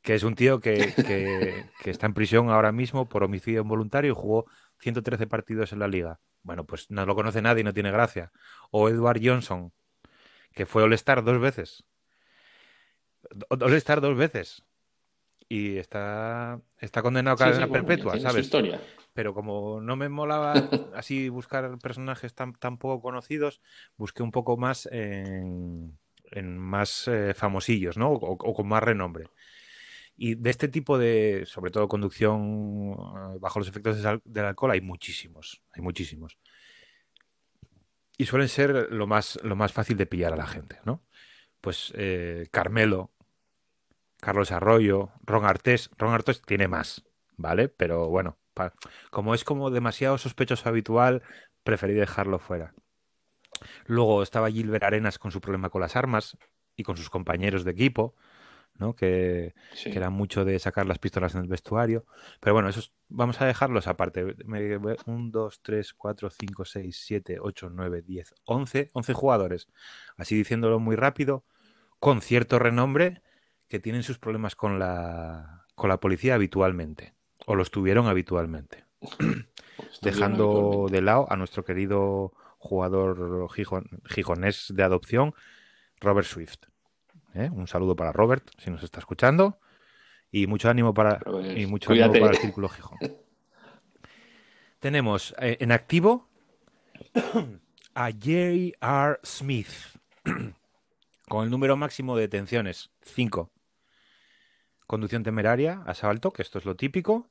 que es un tío que, está en prisión ahora mismo por homicidio involuntario y jugó 113 partidos en la liga. Bueno, pues no lo conoce nadie y no tiene gracia. O Edward Johnson, que fue All-Star dos veces. All-Star dos veces. Y está, está condenado a cadena perpetua, ¿sabes? Pero como no me molaba así buscar personajes tan, tan poco conocidos, busqué un poco más en en más eh, famosillos, ¿no? O, con más renombre. Y de este tipo de, sobre todo conducción eh, bajo los efectos del alcohol, hay muchísimos, hay muchísimos. Y suelen ser lo más, lo más fácil de pillar a la gente, ¿no? Pues eh, Carmelo, Carlos Arroyo, Ron Artés. Ron Artés tiene más, ¿vale? Pero bueno, como es como demasiado sospechoso habitual, preferí dejarlo fuera. Luego estaba Gilbert Arenas con su problema con las armas y con sus compañeros de equipo, ¿no? Que, era mucho de sacar las pistolas en el vestuario. Pero bueno, esos vamos a dejarlos aparte. Un, dos, tres, cuatro, cinco, seis, siete, ocho, nueve, diez, once, once jugadores. Así diciéndolo muy rápido, con cierto renombre, que tienen sus problemas con la, con la policía habitualmente. O los tuvieron habitualmente. Dejando de lado a nuestro querido jugador gijonés de adopción, Robert Swift. ¿eh? Un saludo para Robert, si nos está escuchando. Y mucho ánimo para, y mucho ánimo para el Círculo Gijón. Tenemos eh, en activo a J.R. Smith con el número máximo de detenciones, 5. Conducción temeraria, asalto, que esto es lo típico.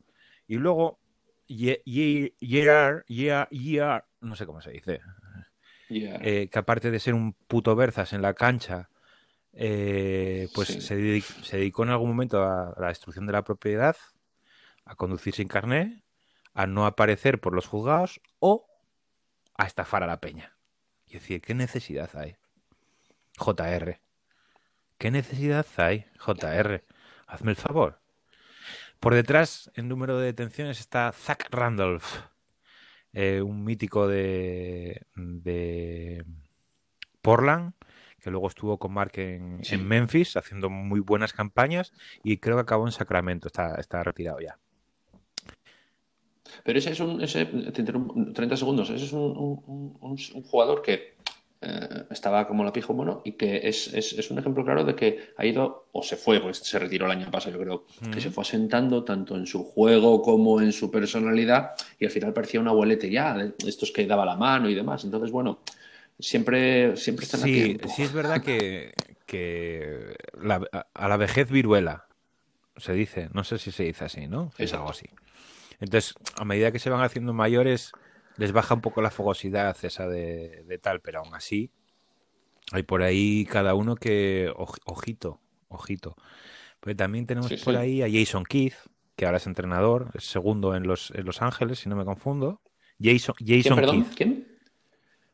Y luego J.R. no sé cómo se dice, eh, que aparte de ser un puto Berzas en la cancha, eh, pues se, dedicó, en algún momento a, la destrucción de la propiedad, a conducir sin carné, a no aparecer por los juzgados o a estafar a la peña. Y decir, ¿qué necesidad hay? JR. ¿Qué necesidad hay? JR. Hazme el favor. Por detrás, en número de detenciones, está Zach Randolph eh, un mítico de, de Portland, que luego estuvo con Mark en, Memphis haciendo muy buenas campañas y creo que acabó en Sacramento, está, está retirado ya. Pero ese es un, ese, 30 segundos, ese es un jugador que eh, estaba como la pijo mono y que es, es, un ejemplo claro de que ha ido, o se fue, pues se retiró el año pasado, yo creo, que se fue asentando tanto en su juego como en su personalidad y al final parecía un abuelete ya, de estos que daba la mano y demás. Entonces, bueno, siempre, siempre están Sí, tiempo. sí es verdad que, que la- a, a la vejez viruela se dice, no sé si se dice así, ¿no? Es Exacto. algo así. Entonces, a medida que se van haciendo mayores, les baja un poco la fogosidad esa de, de tal, pero aún así, hay por ahí cada uno que, oj- ojito, ojito. Pero también tenemos Sí, por sí. ahí a Jason Keith, que ahora es entrenador, es segundo en Los, en Los Ángeles, si no me confundo. Jason, ¿Quién, Jason perdón? Keith, ¿Quién?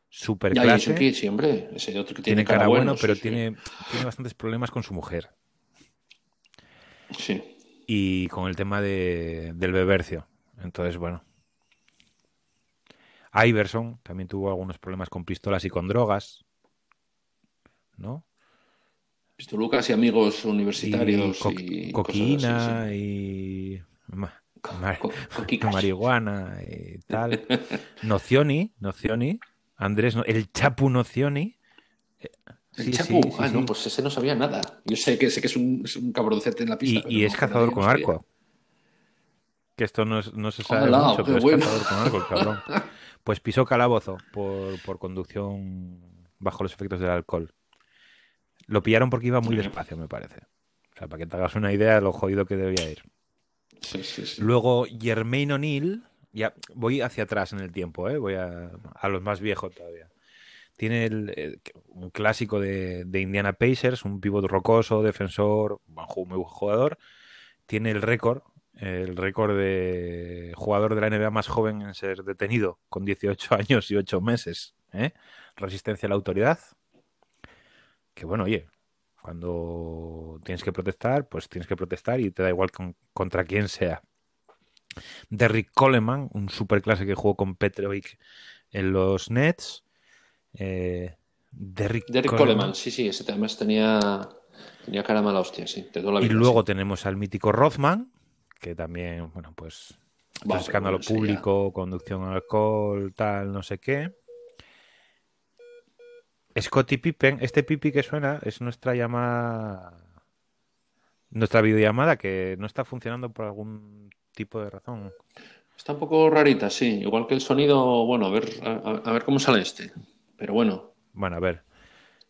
super Ya, clase. Jason Kidd, sí, hombre. Ese otro que tiene tiene, cara bueno, bueno, pero sí, sí. tiene, tiene bastantes problemas con su mujer Sí. y con el tema de, del bebercio. Entonces, bueno. Iverson también tuvo algunos problemas con pistolas y con drogas. ¿No? Visto Lucas y amigos universitarios co- y, y ma- sí. mar- Co- coquicas. marihuana y tal. Nocioni, Nocioni, Andrés, el Chapu Nocioni. Eh, El sí, Chapu, ah, no, pues ese no sabía nada. Yo sé que sé que es un, es un cabroncete en la pista. Y, y es cazador con arco. Que esto no, es- no se sabe Hola, mucho, pero es cazador con arco, el cabrón. Pues pisó calabozo por, por conducción bajo los efectos del alcohol. Lo pillaron porque iba muy despacio, me parece. O sea, para que te hagas una idea de lo jodido que debía ir. Sí, sí, sí. Luego, Jermaine O'Neill, ya voy hacia atrás en el tiempo, ¿eh? voy a, a los más viejos todavía. Tiene el- el- un clásico de, de Indiana Pacers, un pivot rocoso, defensor, muy buen jugador. Tiene el récord, el récord de jugador de la NBA más joven en ser detenido, con 18 años y 8 meses. ¿eh? Resistencia a la autoridad. Que bueno, oye, cuando tienes que protestar, pues tienes que protestar y te da igual con- contra quién sea. Derrick Coleman, un superclase que jugó con Petrovic en los Nets. Eh, Derrick, Derrick Coleman, sí, sí, ese además tenía, tenía cara mala hostia, sí, toda la Y vida, luego sí. tenemos al mítico Rothman, que también, bueno, pues Va, escándalo bueno, ese ya- público, conducción al alcohol, tal, no sé qué. Scottie Pippen, este Pipi que suena es nuestra llamada, nuestra videollamada que no está funcionando por algún tipo de razón. Está un poco rarita, sí. Igual que el sonido, bueno, a ver, a- a ver cómo sale este. Pero bueno, Bueno, a ver,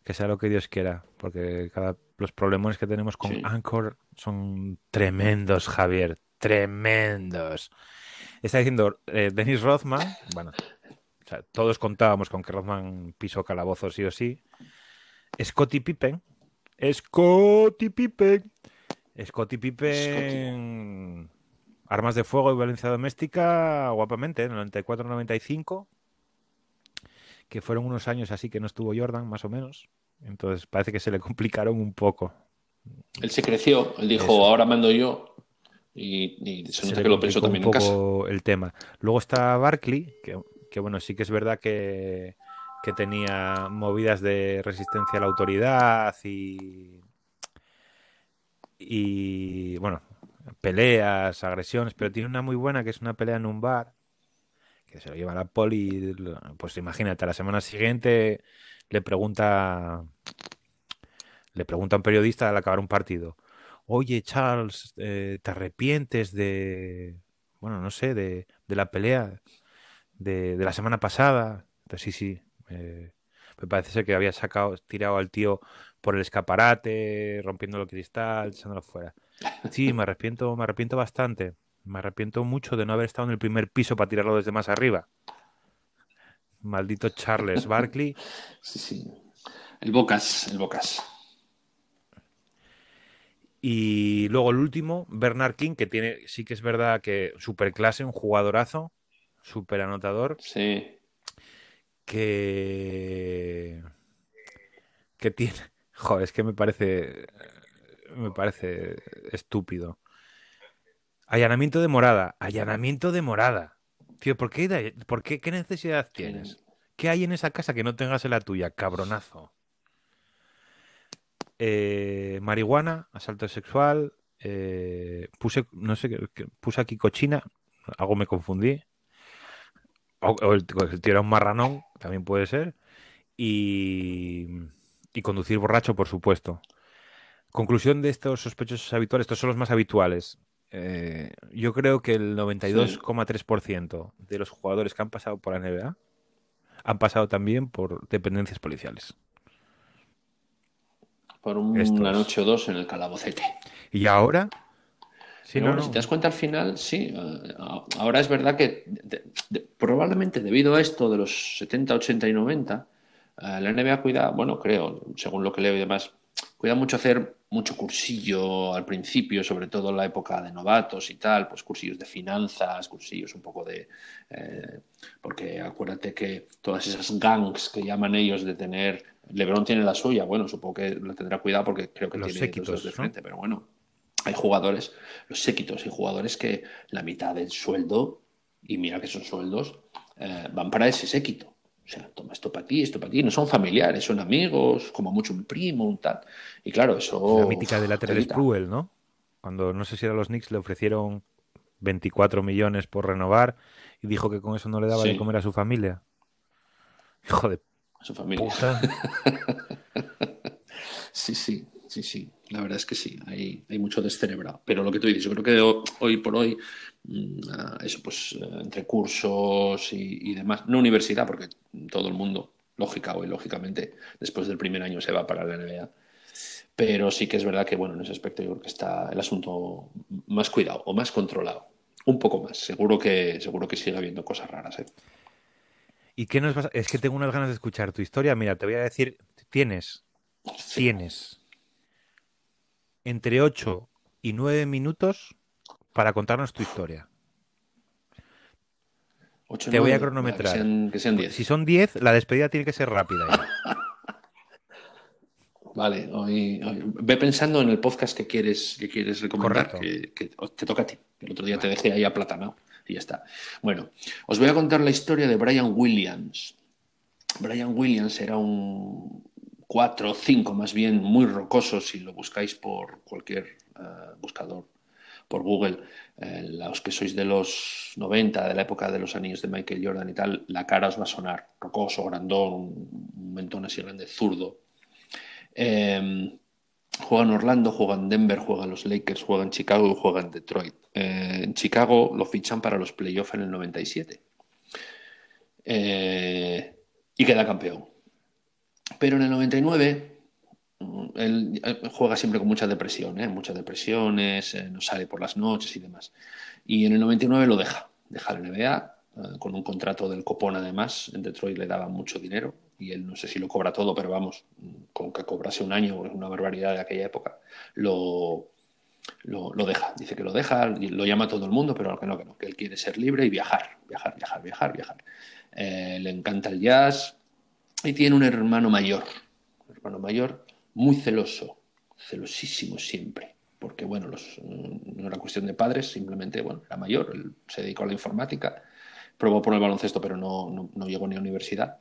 que sea lo que Dios quiera, porque cada, los problemas que tenemos con Sí. Anchor son tremendos, Javier, tremendos. Está diciendo eh, Dennis Rothman, bueno, o sea, todos contábamos con que Rothman pisó calabozo sí o sí. Scottie Pippen, Scottie Pippen, Scottie Pippen, armas de fuego y violencia doméstica, guapamente, en el 94-95 que fueron unos años así que no estuvo Jordan, más o menos. Entonces parece que se le complicaron un poco. él se creció, él dijo, Eso. ahora mando yo. Y, y se nota que lo pensó también en un casa. poco el tema. Luego está Barkley, que, que bueno, sí que es verdad que, que tenía movidas de resistencia a la autoridad y, y bueno, peleas, agresiones, pero tiene una muy buena que es una pelea en un bar que se lo lleva la poli, pues imagínate, a la semana siguiente le pregunta le pregunta a un periodista al acabar un partido, oye Charles, eh, ¿te arrepientes de, bueno, no sé, de, de la pelea de, de la semana pasada? Entonces, sí, sí, eh, me parece ser que había sacado, tirado al tío por el escaparate, rompiendo el cristal, echándolo fuera. Sí, me arrepiento, me arrepiento bastante. Me arrepiento mucho de no haber estado en el primer piso para tirarlo desde más arriba. Maldito Charles Barkley. Sí, sí. El Bocas, el Bocas. Y luego el último, Bernard King, que tiene, sí que es verdad que super clase, un jugadorazo, super anotador, Sí. que que tiene, joder, es que me parece me parece estúpido. Allanamiento de morada, allanamiento de morada. Tío, ¿por qué, por qué, qué necesidad tienes? ¿Qué hay en esa casa que no tengas en la tuya, cabronazo? Eh, marihuana, asalto sexual, eh, puse, no sé, puse aquí cochina, algo me confundí. O, o el, el tío era un marranón, también puede ser. Y, y conducir borracho, por supuesto. Conclusión de estos sospechosos habituales, estos son los más habituales. Eh, yo creo que el 92,3% de los jugadores que han pasado por la NBA han pasado también por dependencias policiales. Por una noche o dos en el calabocete. Y ahora si te das cuenta al final, sí. Eh, ahora es verdad que probablemente debido a esto de los 70, 80 y 90, eh, la NBA cuida, bueno, creo, según lo que leo y demás, cuida mucho hacer mucho cursillo al principio, sobre todo en la época de novatos y tal, pues cursillos de finanzas, cursillos un poco de... Eh, porque acuérdate que todas esas gangs que llaman ellos de tener... Lebron tiene la suya, bueno, supongo que lo tendrá cuidado porque creo que tiene dos de frente, pero bueno, hay jugadores, los séquitos, hay jugadores que la mitad del sueldo, y mira que son sueldos, eh, van para ese séquito. O sea, toma esto para ti, esto para ti. No son familiares, son amigos, como mucho un primo, un tal. Y claro, eso. La mítica de la Spruel, ¿no? Cuando no sé si era los Knicks le ofrecieron 24 millones por renovar y dijo que con eso no le daba de comer a su familia. Hijo de. A su familia. sí, sí, sí, sí. La verdad es que sí, hay, hay mucho descerebrado. Pero lo que tú dices, yo creo que hoy por hoy, eso pues eh, entre cursos y, demás, no universidad, porque todo el mundo, lógica o lógicamente, después del primer año se va para la NBA. Pero sí que es verdad que, bueno, en ese aspecto yo creo que está el asunto más cuidado o más controlado. Un poco más. Seguro que, seguro que sigue habiendo cosas raras. ¿eh? ¿Y qué nos vas Es que tengo unas ganas de escuchar tu historia. Mira, te voy a decir, tienes, tienes entre 8 y 9 minutos para contarnos tu historia. Te voy a cronometrar. que, sean, 10. Si son 10, la despedida tiene que ser rápida. vale, hoy, ve pensando en el podcast que quieres, que quieres recomendar, que, te toca a ti. El otro día te dejé ahí a plátano y ya está. Bueno, os voy a contar la historia de Brian Williams. Brian Williams era un, cuatro o cinco más bien muy rocosos si lo buscáis por cualquier eh, buscador por Google, eh, los que sois de los 90, de la época de los anillos de Michael Jordan y tal, la cara os va a sonar rocoso, grandón, un mentón así grande, zurdo. Eh, juega en Orlando, juega en Denver, juega en los Lakers, juega en Chicago y juega en Detroit. en Chicago lo fichan para los playoffs en el 97. y queda campeón. Pero en el 99 mm, él juega siempre con mucha depresión, ¿eh? muchas depresiones, eh, no sale por las noches y demás. Y en el 99 lo deja, deja la NBA eh, con un contrato del copón además. En Detroit le daban mucho dinero y él no sé si lo cobra todo, pero vamos, con que cobrase un año, una barbaridad de aquella época, lo, lo, deja. Dice que lo deja, lo llama a todo el mundo, pero que no, que no, que él quiere ser libre y viajar, viajar, viajar, viajar, viajar. le encanta el jazz, y tiene un hermano mayor, hermano mayor muy celoso, celosísimo siempre, porque bueno, los, no era cuestión de padres, simplemente, bueno, era mayor, él se dedicó a la informática, probó por el baloncesto, pero no, no, llegó ni a universidad.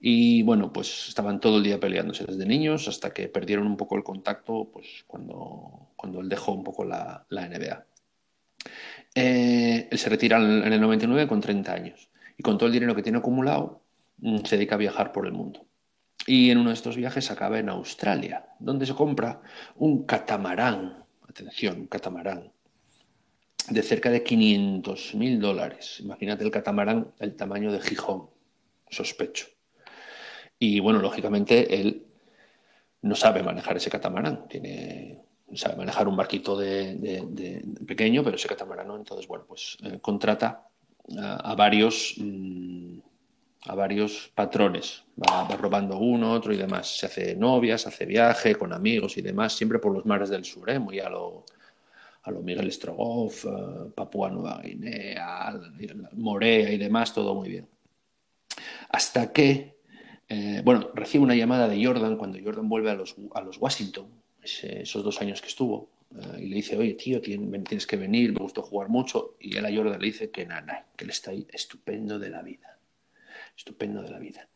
Y bueno, pues estaban todo el día peleándose desde niños hasta que perdieron un poco el contacto pues, cuando, cuando él dejó un poco la, la NBA. Eh, él se retira en el 99 con 30 años y con todo el dinero que tiene acumulado, Mm, se dedica a viajar por el mundo. Y en uno de estos viajes acaba en Australia, donde se compra un catamarán, atención, un catamarán, de cerca de 500 mil dólares. Imagínate el catamarán el tamaño de Gijón, sospecho. Y bueno, lógicamente él no sabe manejar ese catamarán, tiene, sabe manejar un barquito de, pequeño, pero ese catamarán no. Entonces, bueno, pues eh, contrata a, varios mm, a varios patrones. Va, robando uno, otro y demás. Se hace novias, hace viaje con amigos y demás, siempre por los mares del sur, ¿eh? muy a lo, a lo Miguel Strogoff, eh, Papúa Nueva Guinea, Morea y demás, todo muy bien. Hasta que, eh, bueno, recibe una llamada de Jordan cuando Jordan vuelve a los, a los Washington, esos dos años que estuvo, y le dice, oye, tío, tienes que venir, me gustó jugar mucho. Y él a Jordan le dice que nada, que él está ahí estupendo de la vida estupendo de la vida.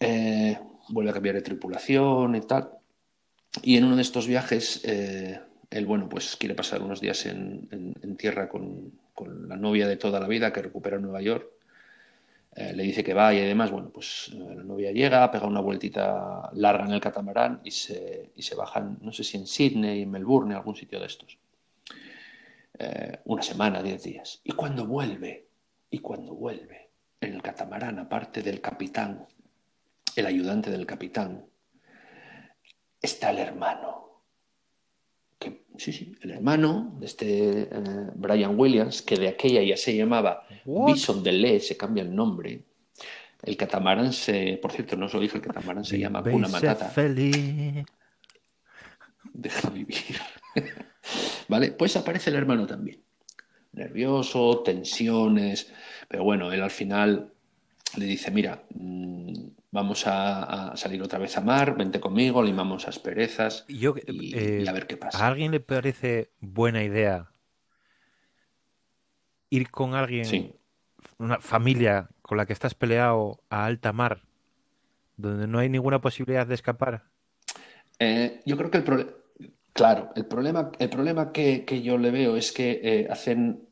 Eh, vuelve a cambiar de tripulación y tal. Y en uno de estos viajes, eh, él, bueno, pues quiere pasar unos días en, tierra con, la novia de toda la vida que recupera en Nueva York. Eh, le dice que vaya y demás. Bueno, pues la novia llega, pega una vueltita larga en el catamarán y se, y se bajan, no sé si en Sydney, en Melbourne, algún sitio de estos. una semana, diez días. Y cuando vuelve, y cuando vuelve, en el catamarán, aparte del capitán, el ayudante del capitán, está el hermano. Que, sí, sí, el hermano de este eh, Brian Williams, que de aquella ya se llamaba What? Bison de Lee, se cambia el nombre. El catamarán se, por cierto, no os lo dije, el catamarán se llama sé Matata. feliz. Deja vivir. ¿Vale? Pues aparece el hermano también. Nervioso, tensiones, pero bueno, él al final le dice, mira, mm, vamos a, a salir otra vez a mar, vente conmigo, limamos asperezas Yo, y, eh, y a ver qué ¿A pasa. alguien le parece buena idea ir con alguien, Sí. una familia con la que estás peleado a alta mar, donde no hay ninguna posibilidad de escapar? Eh, yo creo que el problema, claro, el problema, el problema que, que yo le veo es que eh, hacen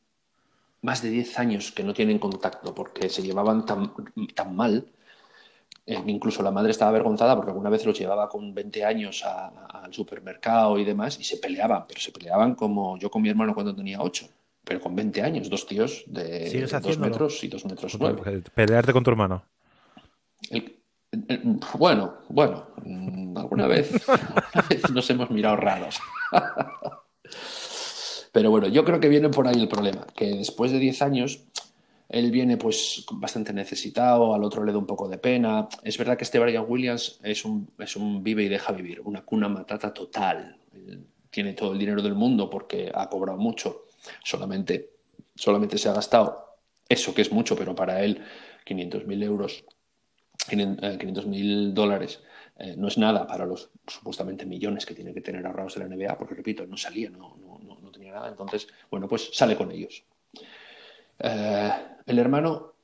más de 10 años que no tienen contacto porque se llevaban tan, tan mal. Eh, incluso la madre estaba avergonzada porque alguna vez los llevaba con 20 años a- a- al supermercado y demás y se peleaban, pero se peleaban como yo con mi hermano cuando tenía 8, pero con 20 años, dos tíos de ¿Sigues 2 haciéndolo? metros y 2 metros 9. Pues, Pelearte con tu hermano. El- el- bueno, bueno, mm, alguna vez, alguna vez nos hemos mirado raros. Pero bueno, yo creo que viene por ahí el problema, que después de 10 años él viene pues bastante necesitado, al otro le da un poco de pena. Es verdad que este Brian Williams es un, es un vive y deja vivir, una cuna matata total. Tiene todo el dinero del mundo porque ha cobrado mucho, solamente, solamente se ha gastado eso que es mucho, pero para él 500.000 euros 500 mil dólares eh, no es nada para los supuestamente millones que tiene que tener ahorrados de la NBA, porque repito, no salía, no, Entonces, bueno, pues sale con ellos. Eh, el hermano,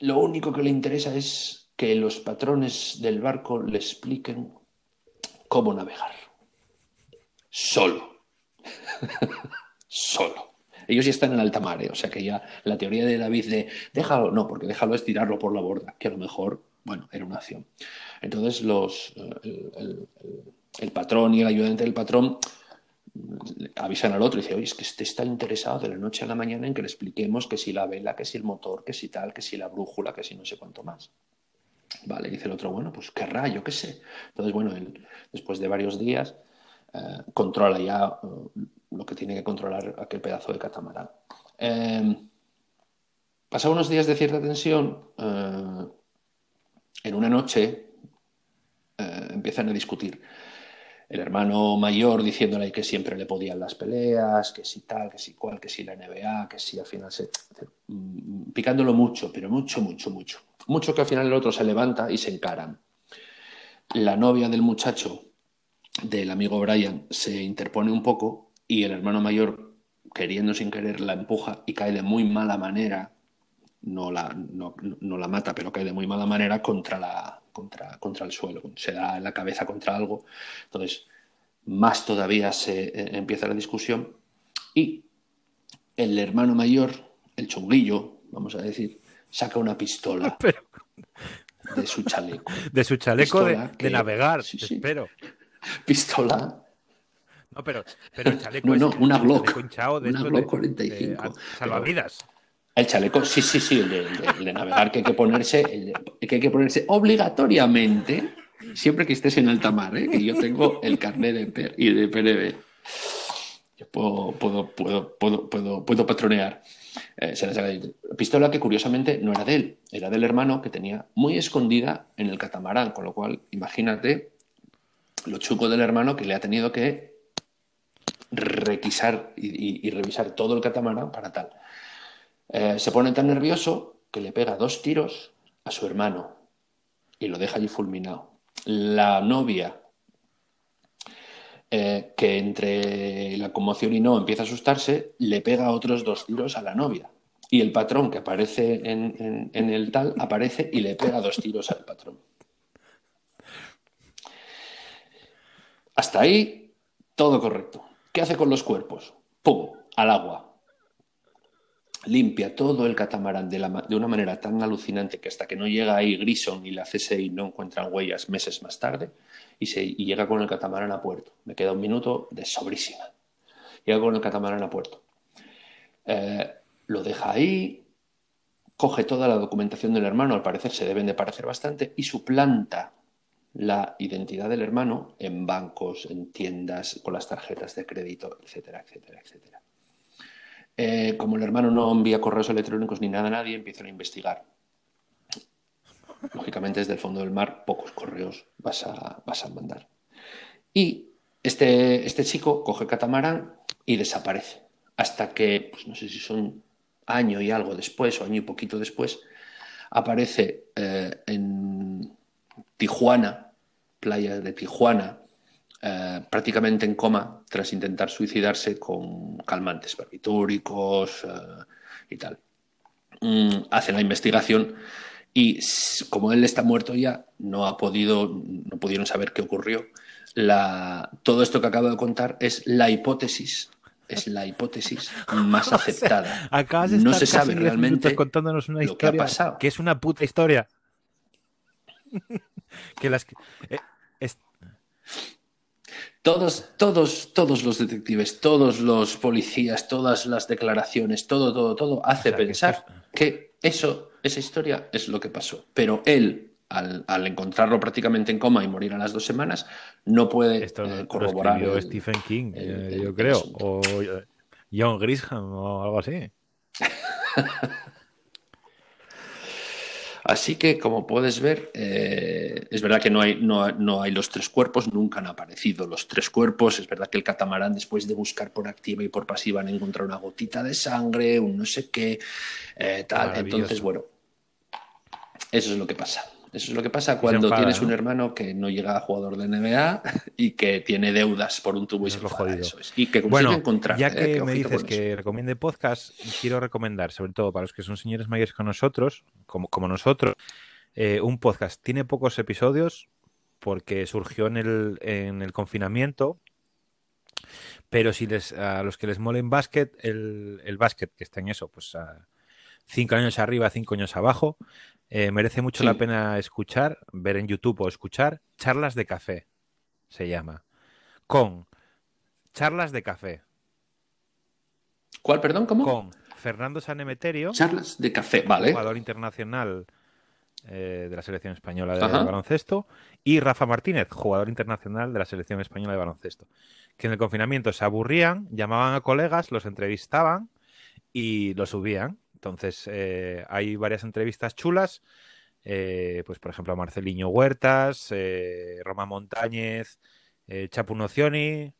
lo único que le interesa es que los patrones del barco le expliquen cómo navegar. Solo. Solo. Ellos ya están en alta mar, ¿eh? o sea que ya la teoría de David de déjalo, no, porque déjalo es tirarlo por la borda, que a lo mejor, bueno, era una acción. Entonces los, eh, el, patrón y el ayudante del patrón avisan al otro y dicen, oye, es que este está interesado de la noche a la mañana en que le expliquemos que si la vela, que si el motor, que si tal, que si la brújula, que si no sé cuánto más. Vale, dice el otro, bueno, pues qué rayo, qué sé. Entonces, bueno, él, después de varios días, eh, controla ya eh, lo que tiene que controlar aquel pedazo de catamarán. Eh, Pasados unos días de cierta tensión, eh, en una noche eh, empiezan a discutir. El hermano mayor diciéndole que siempre le podían las peleas, que si tal, que si cual, que si la NBA, que si al final se. mm, picándolo mucho, pero mucho, mucho, mucho. Mucho que al final el otro se levanta y se encaran. La novia del muchacho, del amigo Brian, se interpone un poco y el hermano mayor, queriendo sin querer, la empuja y cae de muy mala manera no la, no, no la mata, pero cae de muy mala manera contra, la, contra, contra el suelo. Se da la cabeza contra algo. Entonces, más todavía se eh, empieza la discusión. Y el hermano mayor, el chunguillo, vamos a decir, saca una pistola Pero de su chaleco. de su chaleco de, de navegar, sí, sí. espero. Pistola No, pero, pero el chaleco No, no, una Glock. de Una Glock de- 45. de- salvavidas. El chaleco, sí, sí, sí, el de, navegar que hay que ponerse, que hay que ponerse obligatoriamente siempre que estés en alta mar, ¿eh? que yo tengo el carnet de PER y de PNB. Yo puedo, puedo, puedo, puedo, puedo, puedo patronear. Eh, Pistola que curiosamente no era de él, era del hermano que tenía muy escondida en el catamarán, con lo cual imagínate lo chuco del hermano que le ha tenido que requisar y- y revisar todo el catamarán para tal. Eh, se pone tan nervioso que le pega dos tiros a su hermano y lo deja allí fulminado. La novia, eh, que entre la conmoción y no empieza a asustarse, le pega otros dos tiros a la novia. Y el patrón que aparece en, en- en el tal aparece y le pega dos tiros al patrón. Hasta ahí, todo correcto. ¿Qué hace con los cuerpos? ¡Pum! Al agua limpia todo el catamarán de, una manera tan alucinante que hasta que no llega ahí Grison y la CSI no encuentran huellas meses más tarde y llega con el catamarán a puerto. Me queda un minuto de sobrísima. Llega con el catamarán a puerto. Eh, lo deja ahí, coge toda la documentación del hermano, al parecer se deben de parecer bastante, y suplanta la identidad del hermano en bancos, en tiendas, con las tarjetas de crédito, etcétera, etcétera, etcétera. Eh, como el hermano no envía correos electrónicos ni nada a nadie, empiezan a investigar. Lógicamente, desde el fondo del mar, pocos correos vas a, vas a mandar. Y este, este chico coge catamarán y desaparece. Hasta que, pues no sé si son año y algo después o año y poquito después, aparece eh, en Tijuana, playa de Tijuana, eh, prácticamente en coma tras intentar suicidarse con calmantes barbitúricos eh, y tal. Mm, hace la investigación y como él está muerto ya, no ha podido, no pudieron saber qué ocurrió. La, todo esto que acabo de contar es la hipótesis es la hipótesis más aceptada. acabas de no se sabe casi realmente contándonos una lo que ha historia pasado. que es una puta historia. que las eh, Todos, todos, todos los detectives, todos los policías, todas las declaraciones, todo, todo, todo hace O sea, que pensar que eso, esa historia es lo que pasó. Pero él, al, al encontrarlo prácticamente en coma y morir a las dos semanas, no puede esto lo, eh, corroborar. el- Stephen King, el- eh, el- yo creo, o eh, John Grisham o algo así. Así que, como puedes ver, eh, es verdad que no hay, no, no hay los tres cuerpos, nunca han aparecido los tres cuerpos. Es verdad que el catamarán, después de buscar por activa y por pasiva, han encontrado una gotita de sangre, un no sé qué, eh, tal. Entonces, bueno, eso es lo que pasa. Eso es lo que pasa cuando enfada, tienes ¿no? un hermano que no llega a jugador de NBA y que tiene deudas por un tubo y se lo enfada, jodido. eso es. Y que consigue Bueno, encontrar. ya eh, que me dices que recomiende podcast, quiero recomendar, sobre todo para los que son señores mayores con nosotros, como, como nosotros, eh, un podcast. Tiene pocos episodios porque surgió en el, en el confinamiento, pero si les, a los que les mole en básquet, el, el básquet que está en eso, pues a cinco años arriba, cinco años abajo, eh, merece mucho Sí. la pena escuchar, ver en YouTube o escuchar Charlas de Café, se llama, con Charlas de Café ¿Cuál, perdón? ¿Cómo? con Fernando Sanemeterio, Charlas de café, vale. jugador internacional eh, de la selección española de Ajá. baloncesto, y Rafa Martínez, jugador internacional de la selección española de baloncesto, que en el confinamiento se aburrían, llamaban a colegas, los entrevistaban y lo subían. Entonces, eh, hay varias entrevistas chulas, eh, pues por ejemplo a Marceliño Huertas, eh, Roma Montañez, Chapu Nocioni,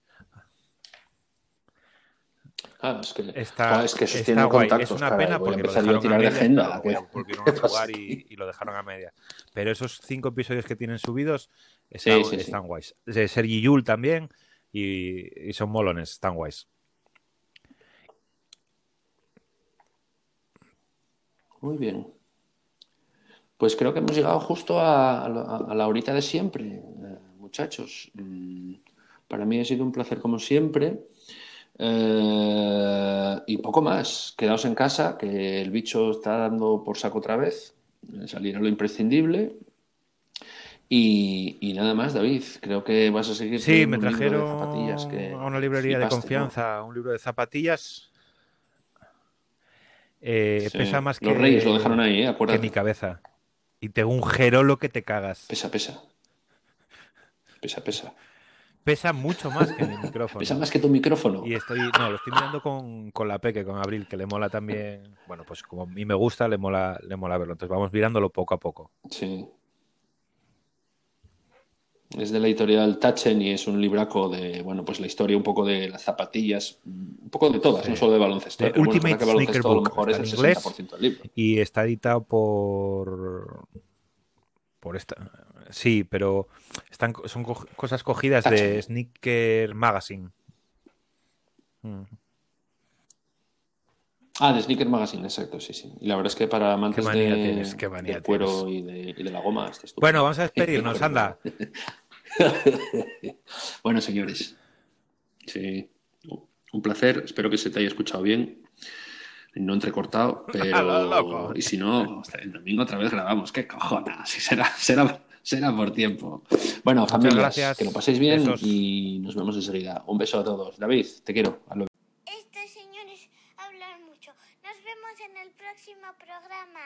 Ah, es que, Está, es que está sostiene guay. contactos, Es una caray, pena porque lo yo a dejaron tirar a de agenda, claro, ¿qué- vol- volvieron a jugar y, lo dejaron a media. Pero esos cinco episodios que tienen subidos están, Sí, sí, sí. están guays. Sergi Yul también y, y son molones, están guays. Muy bien. Pues creo que hemos llegado justo a, a la, a la horita de siempre, eh, muchachos. Mm, Para mí ha sido un placer como siempre. Eh, y poco más. Quedaos en casa, que el bicho está dando por saco otra vez. Eh, Salir a lo imprescindible. Y, y nada más, David. Creo que vas a seguir Sí, me teniendo un libro de trajeron zapatillas que a una librería de confianza un libro de zapatillas. Eh, Sí. Pesa más que, Los Reyes lo dejaron ahí, ¿eh? que mi cabeza. Y tengo un jerolo que te cagas. Pesa, pesa. Pesa, pesa. Pesa mucho más que mi micrófono. Pesa más que tu micrófono. Y estoy, no, lo estoy mirando con, con la Peque, con Abril, que le mola también. Bueno, pues como a mí me gusta, le mola, le mola verlo. Entonces vamos mirándolo poco a poco. Sí. Es de la editorial Tachen y es un libraco de, bueno, pues la historia un poco de las zapatillas, un poco de todas, Sí. no solo de baloncesto. Pero Ultimate baloncesto a lo Sneaker mejor es el inglés. 60% del libro. Y está editado por. Por esta. Sí, pero están, son co- cosas cogidas de. Sneaker Magazine. Mm. Ah, de Sneaker Magazine, exacto, sí, sí. Y la verdad es que para amantes manía de, tienes, cuero y de, y de la goma. Bueno, vamos a despedirnos, anda. bueno, señores. Sí, un placer. Espero que se te haya escuchado bien. No entrecortado, pero. Y si no, el domingo otra vez grabamos. ¿Qué cojones? Si será, será, será por tiempo. Bueno, familias, gracias. que lo paséis bien Besos. y nos vemos enseguida. Un beso a todos. David, te quiero. De señores hablan mucho. Nos vemos en el próximo programa.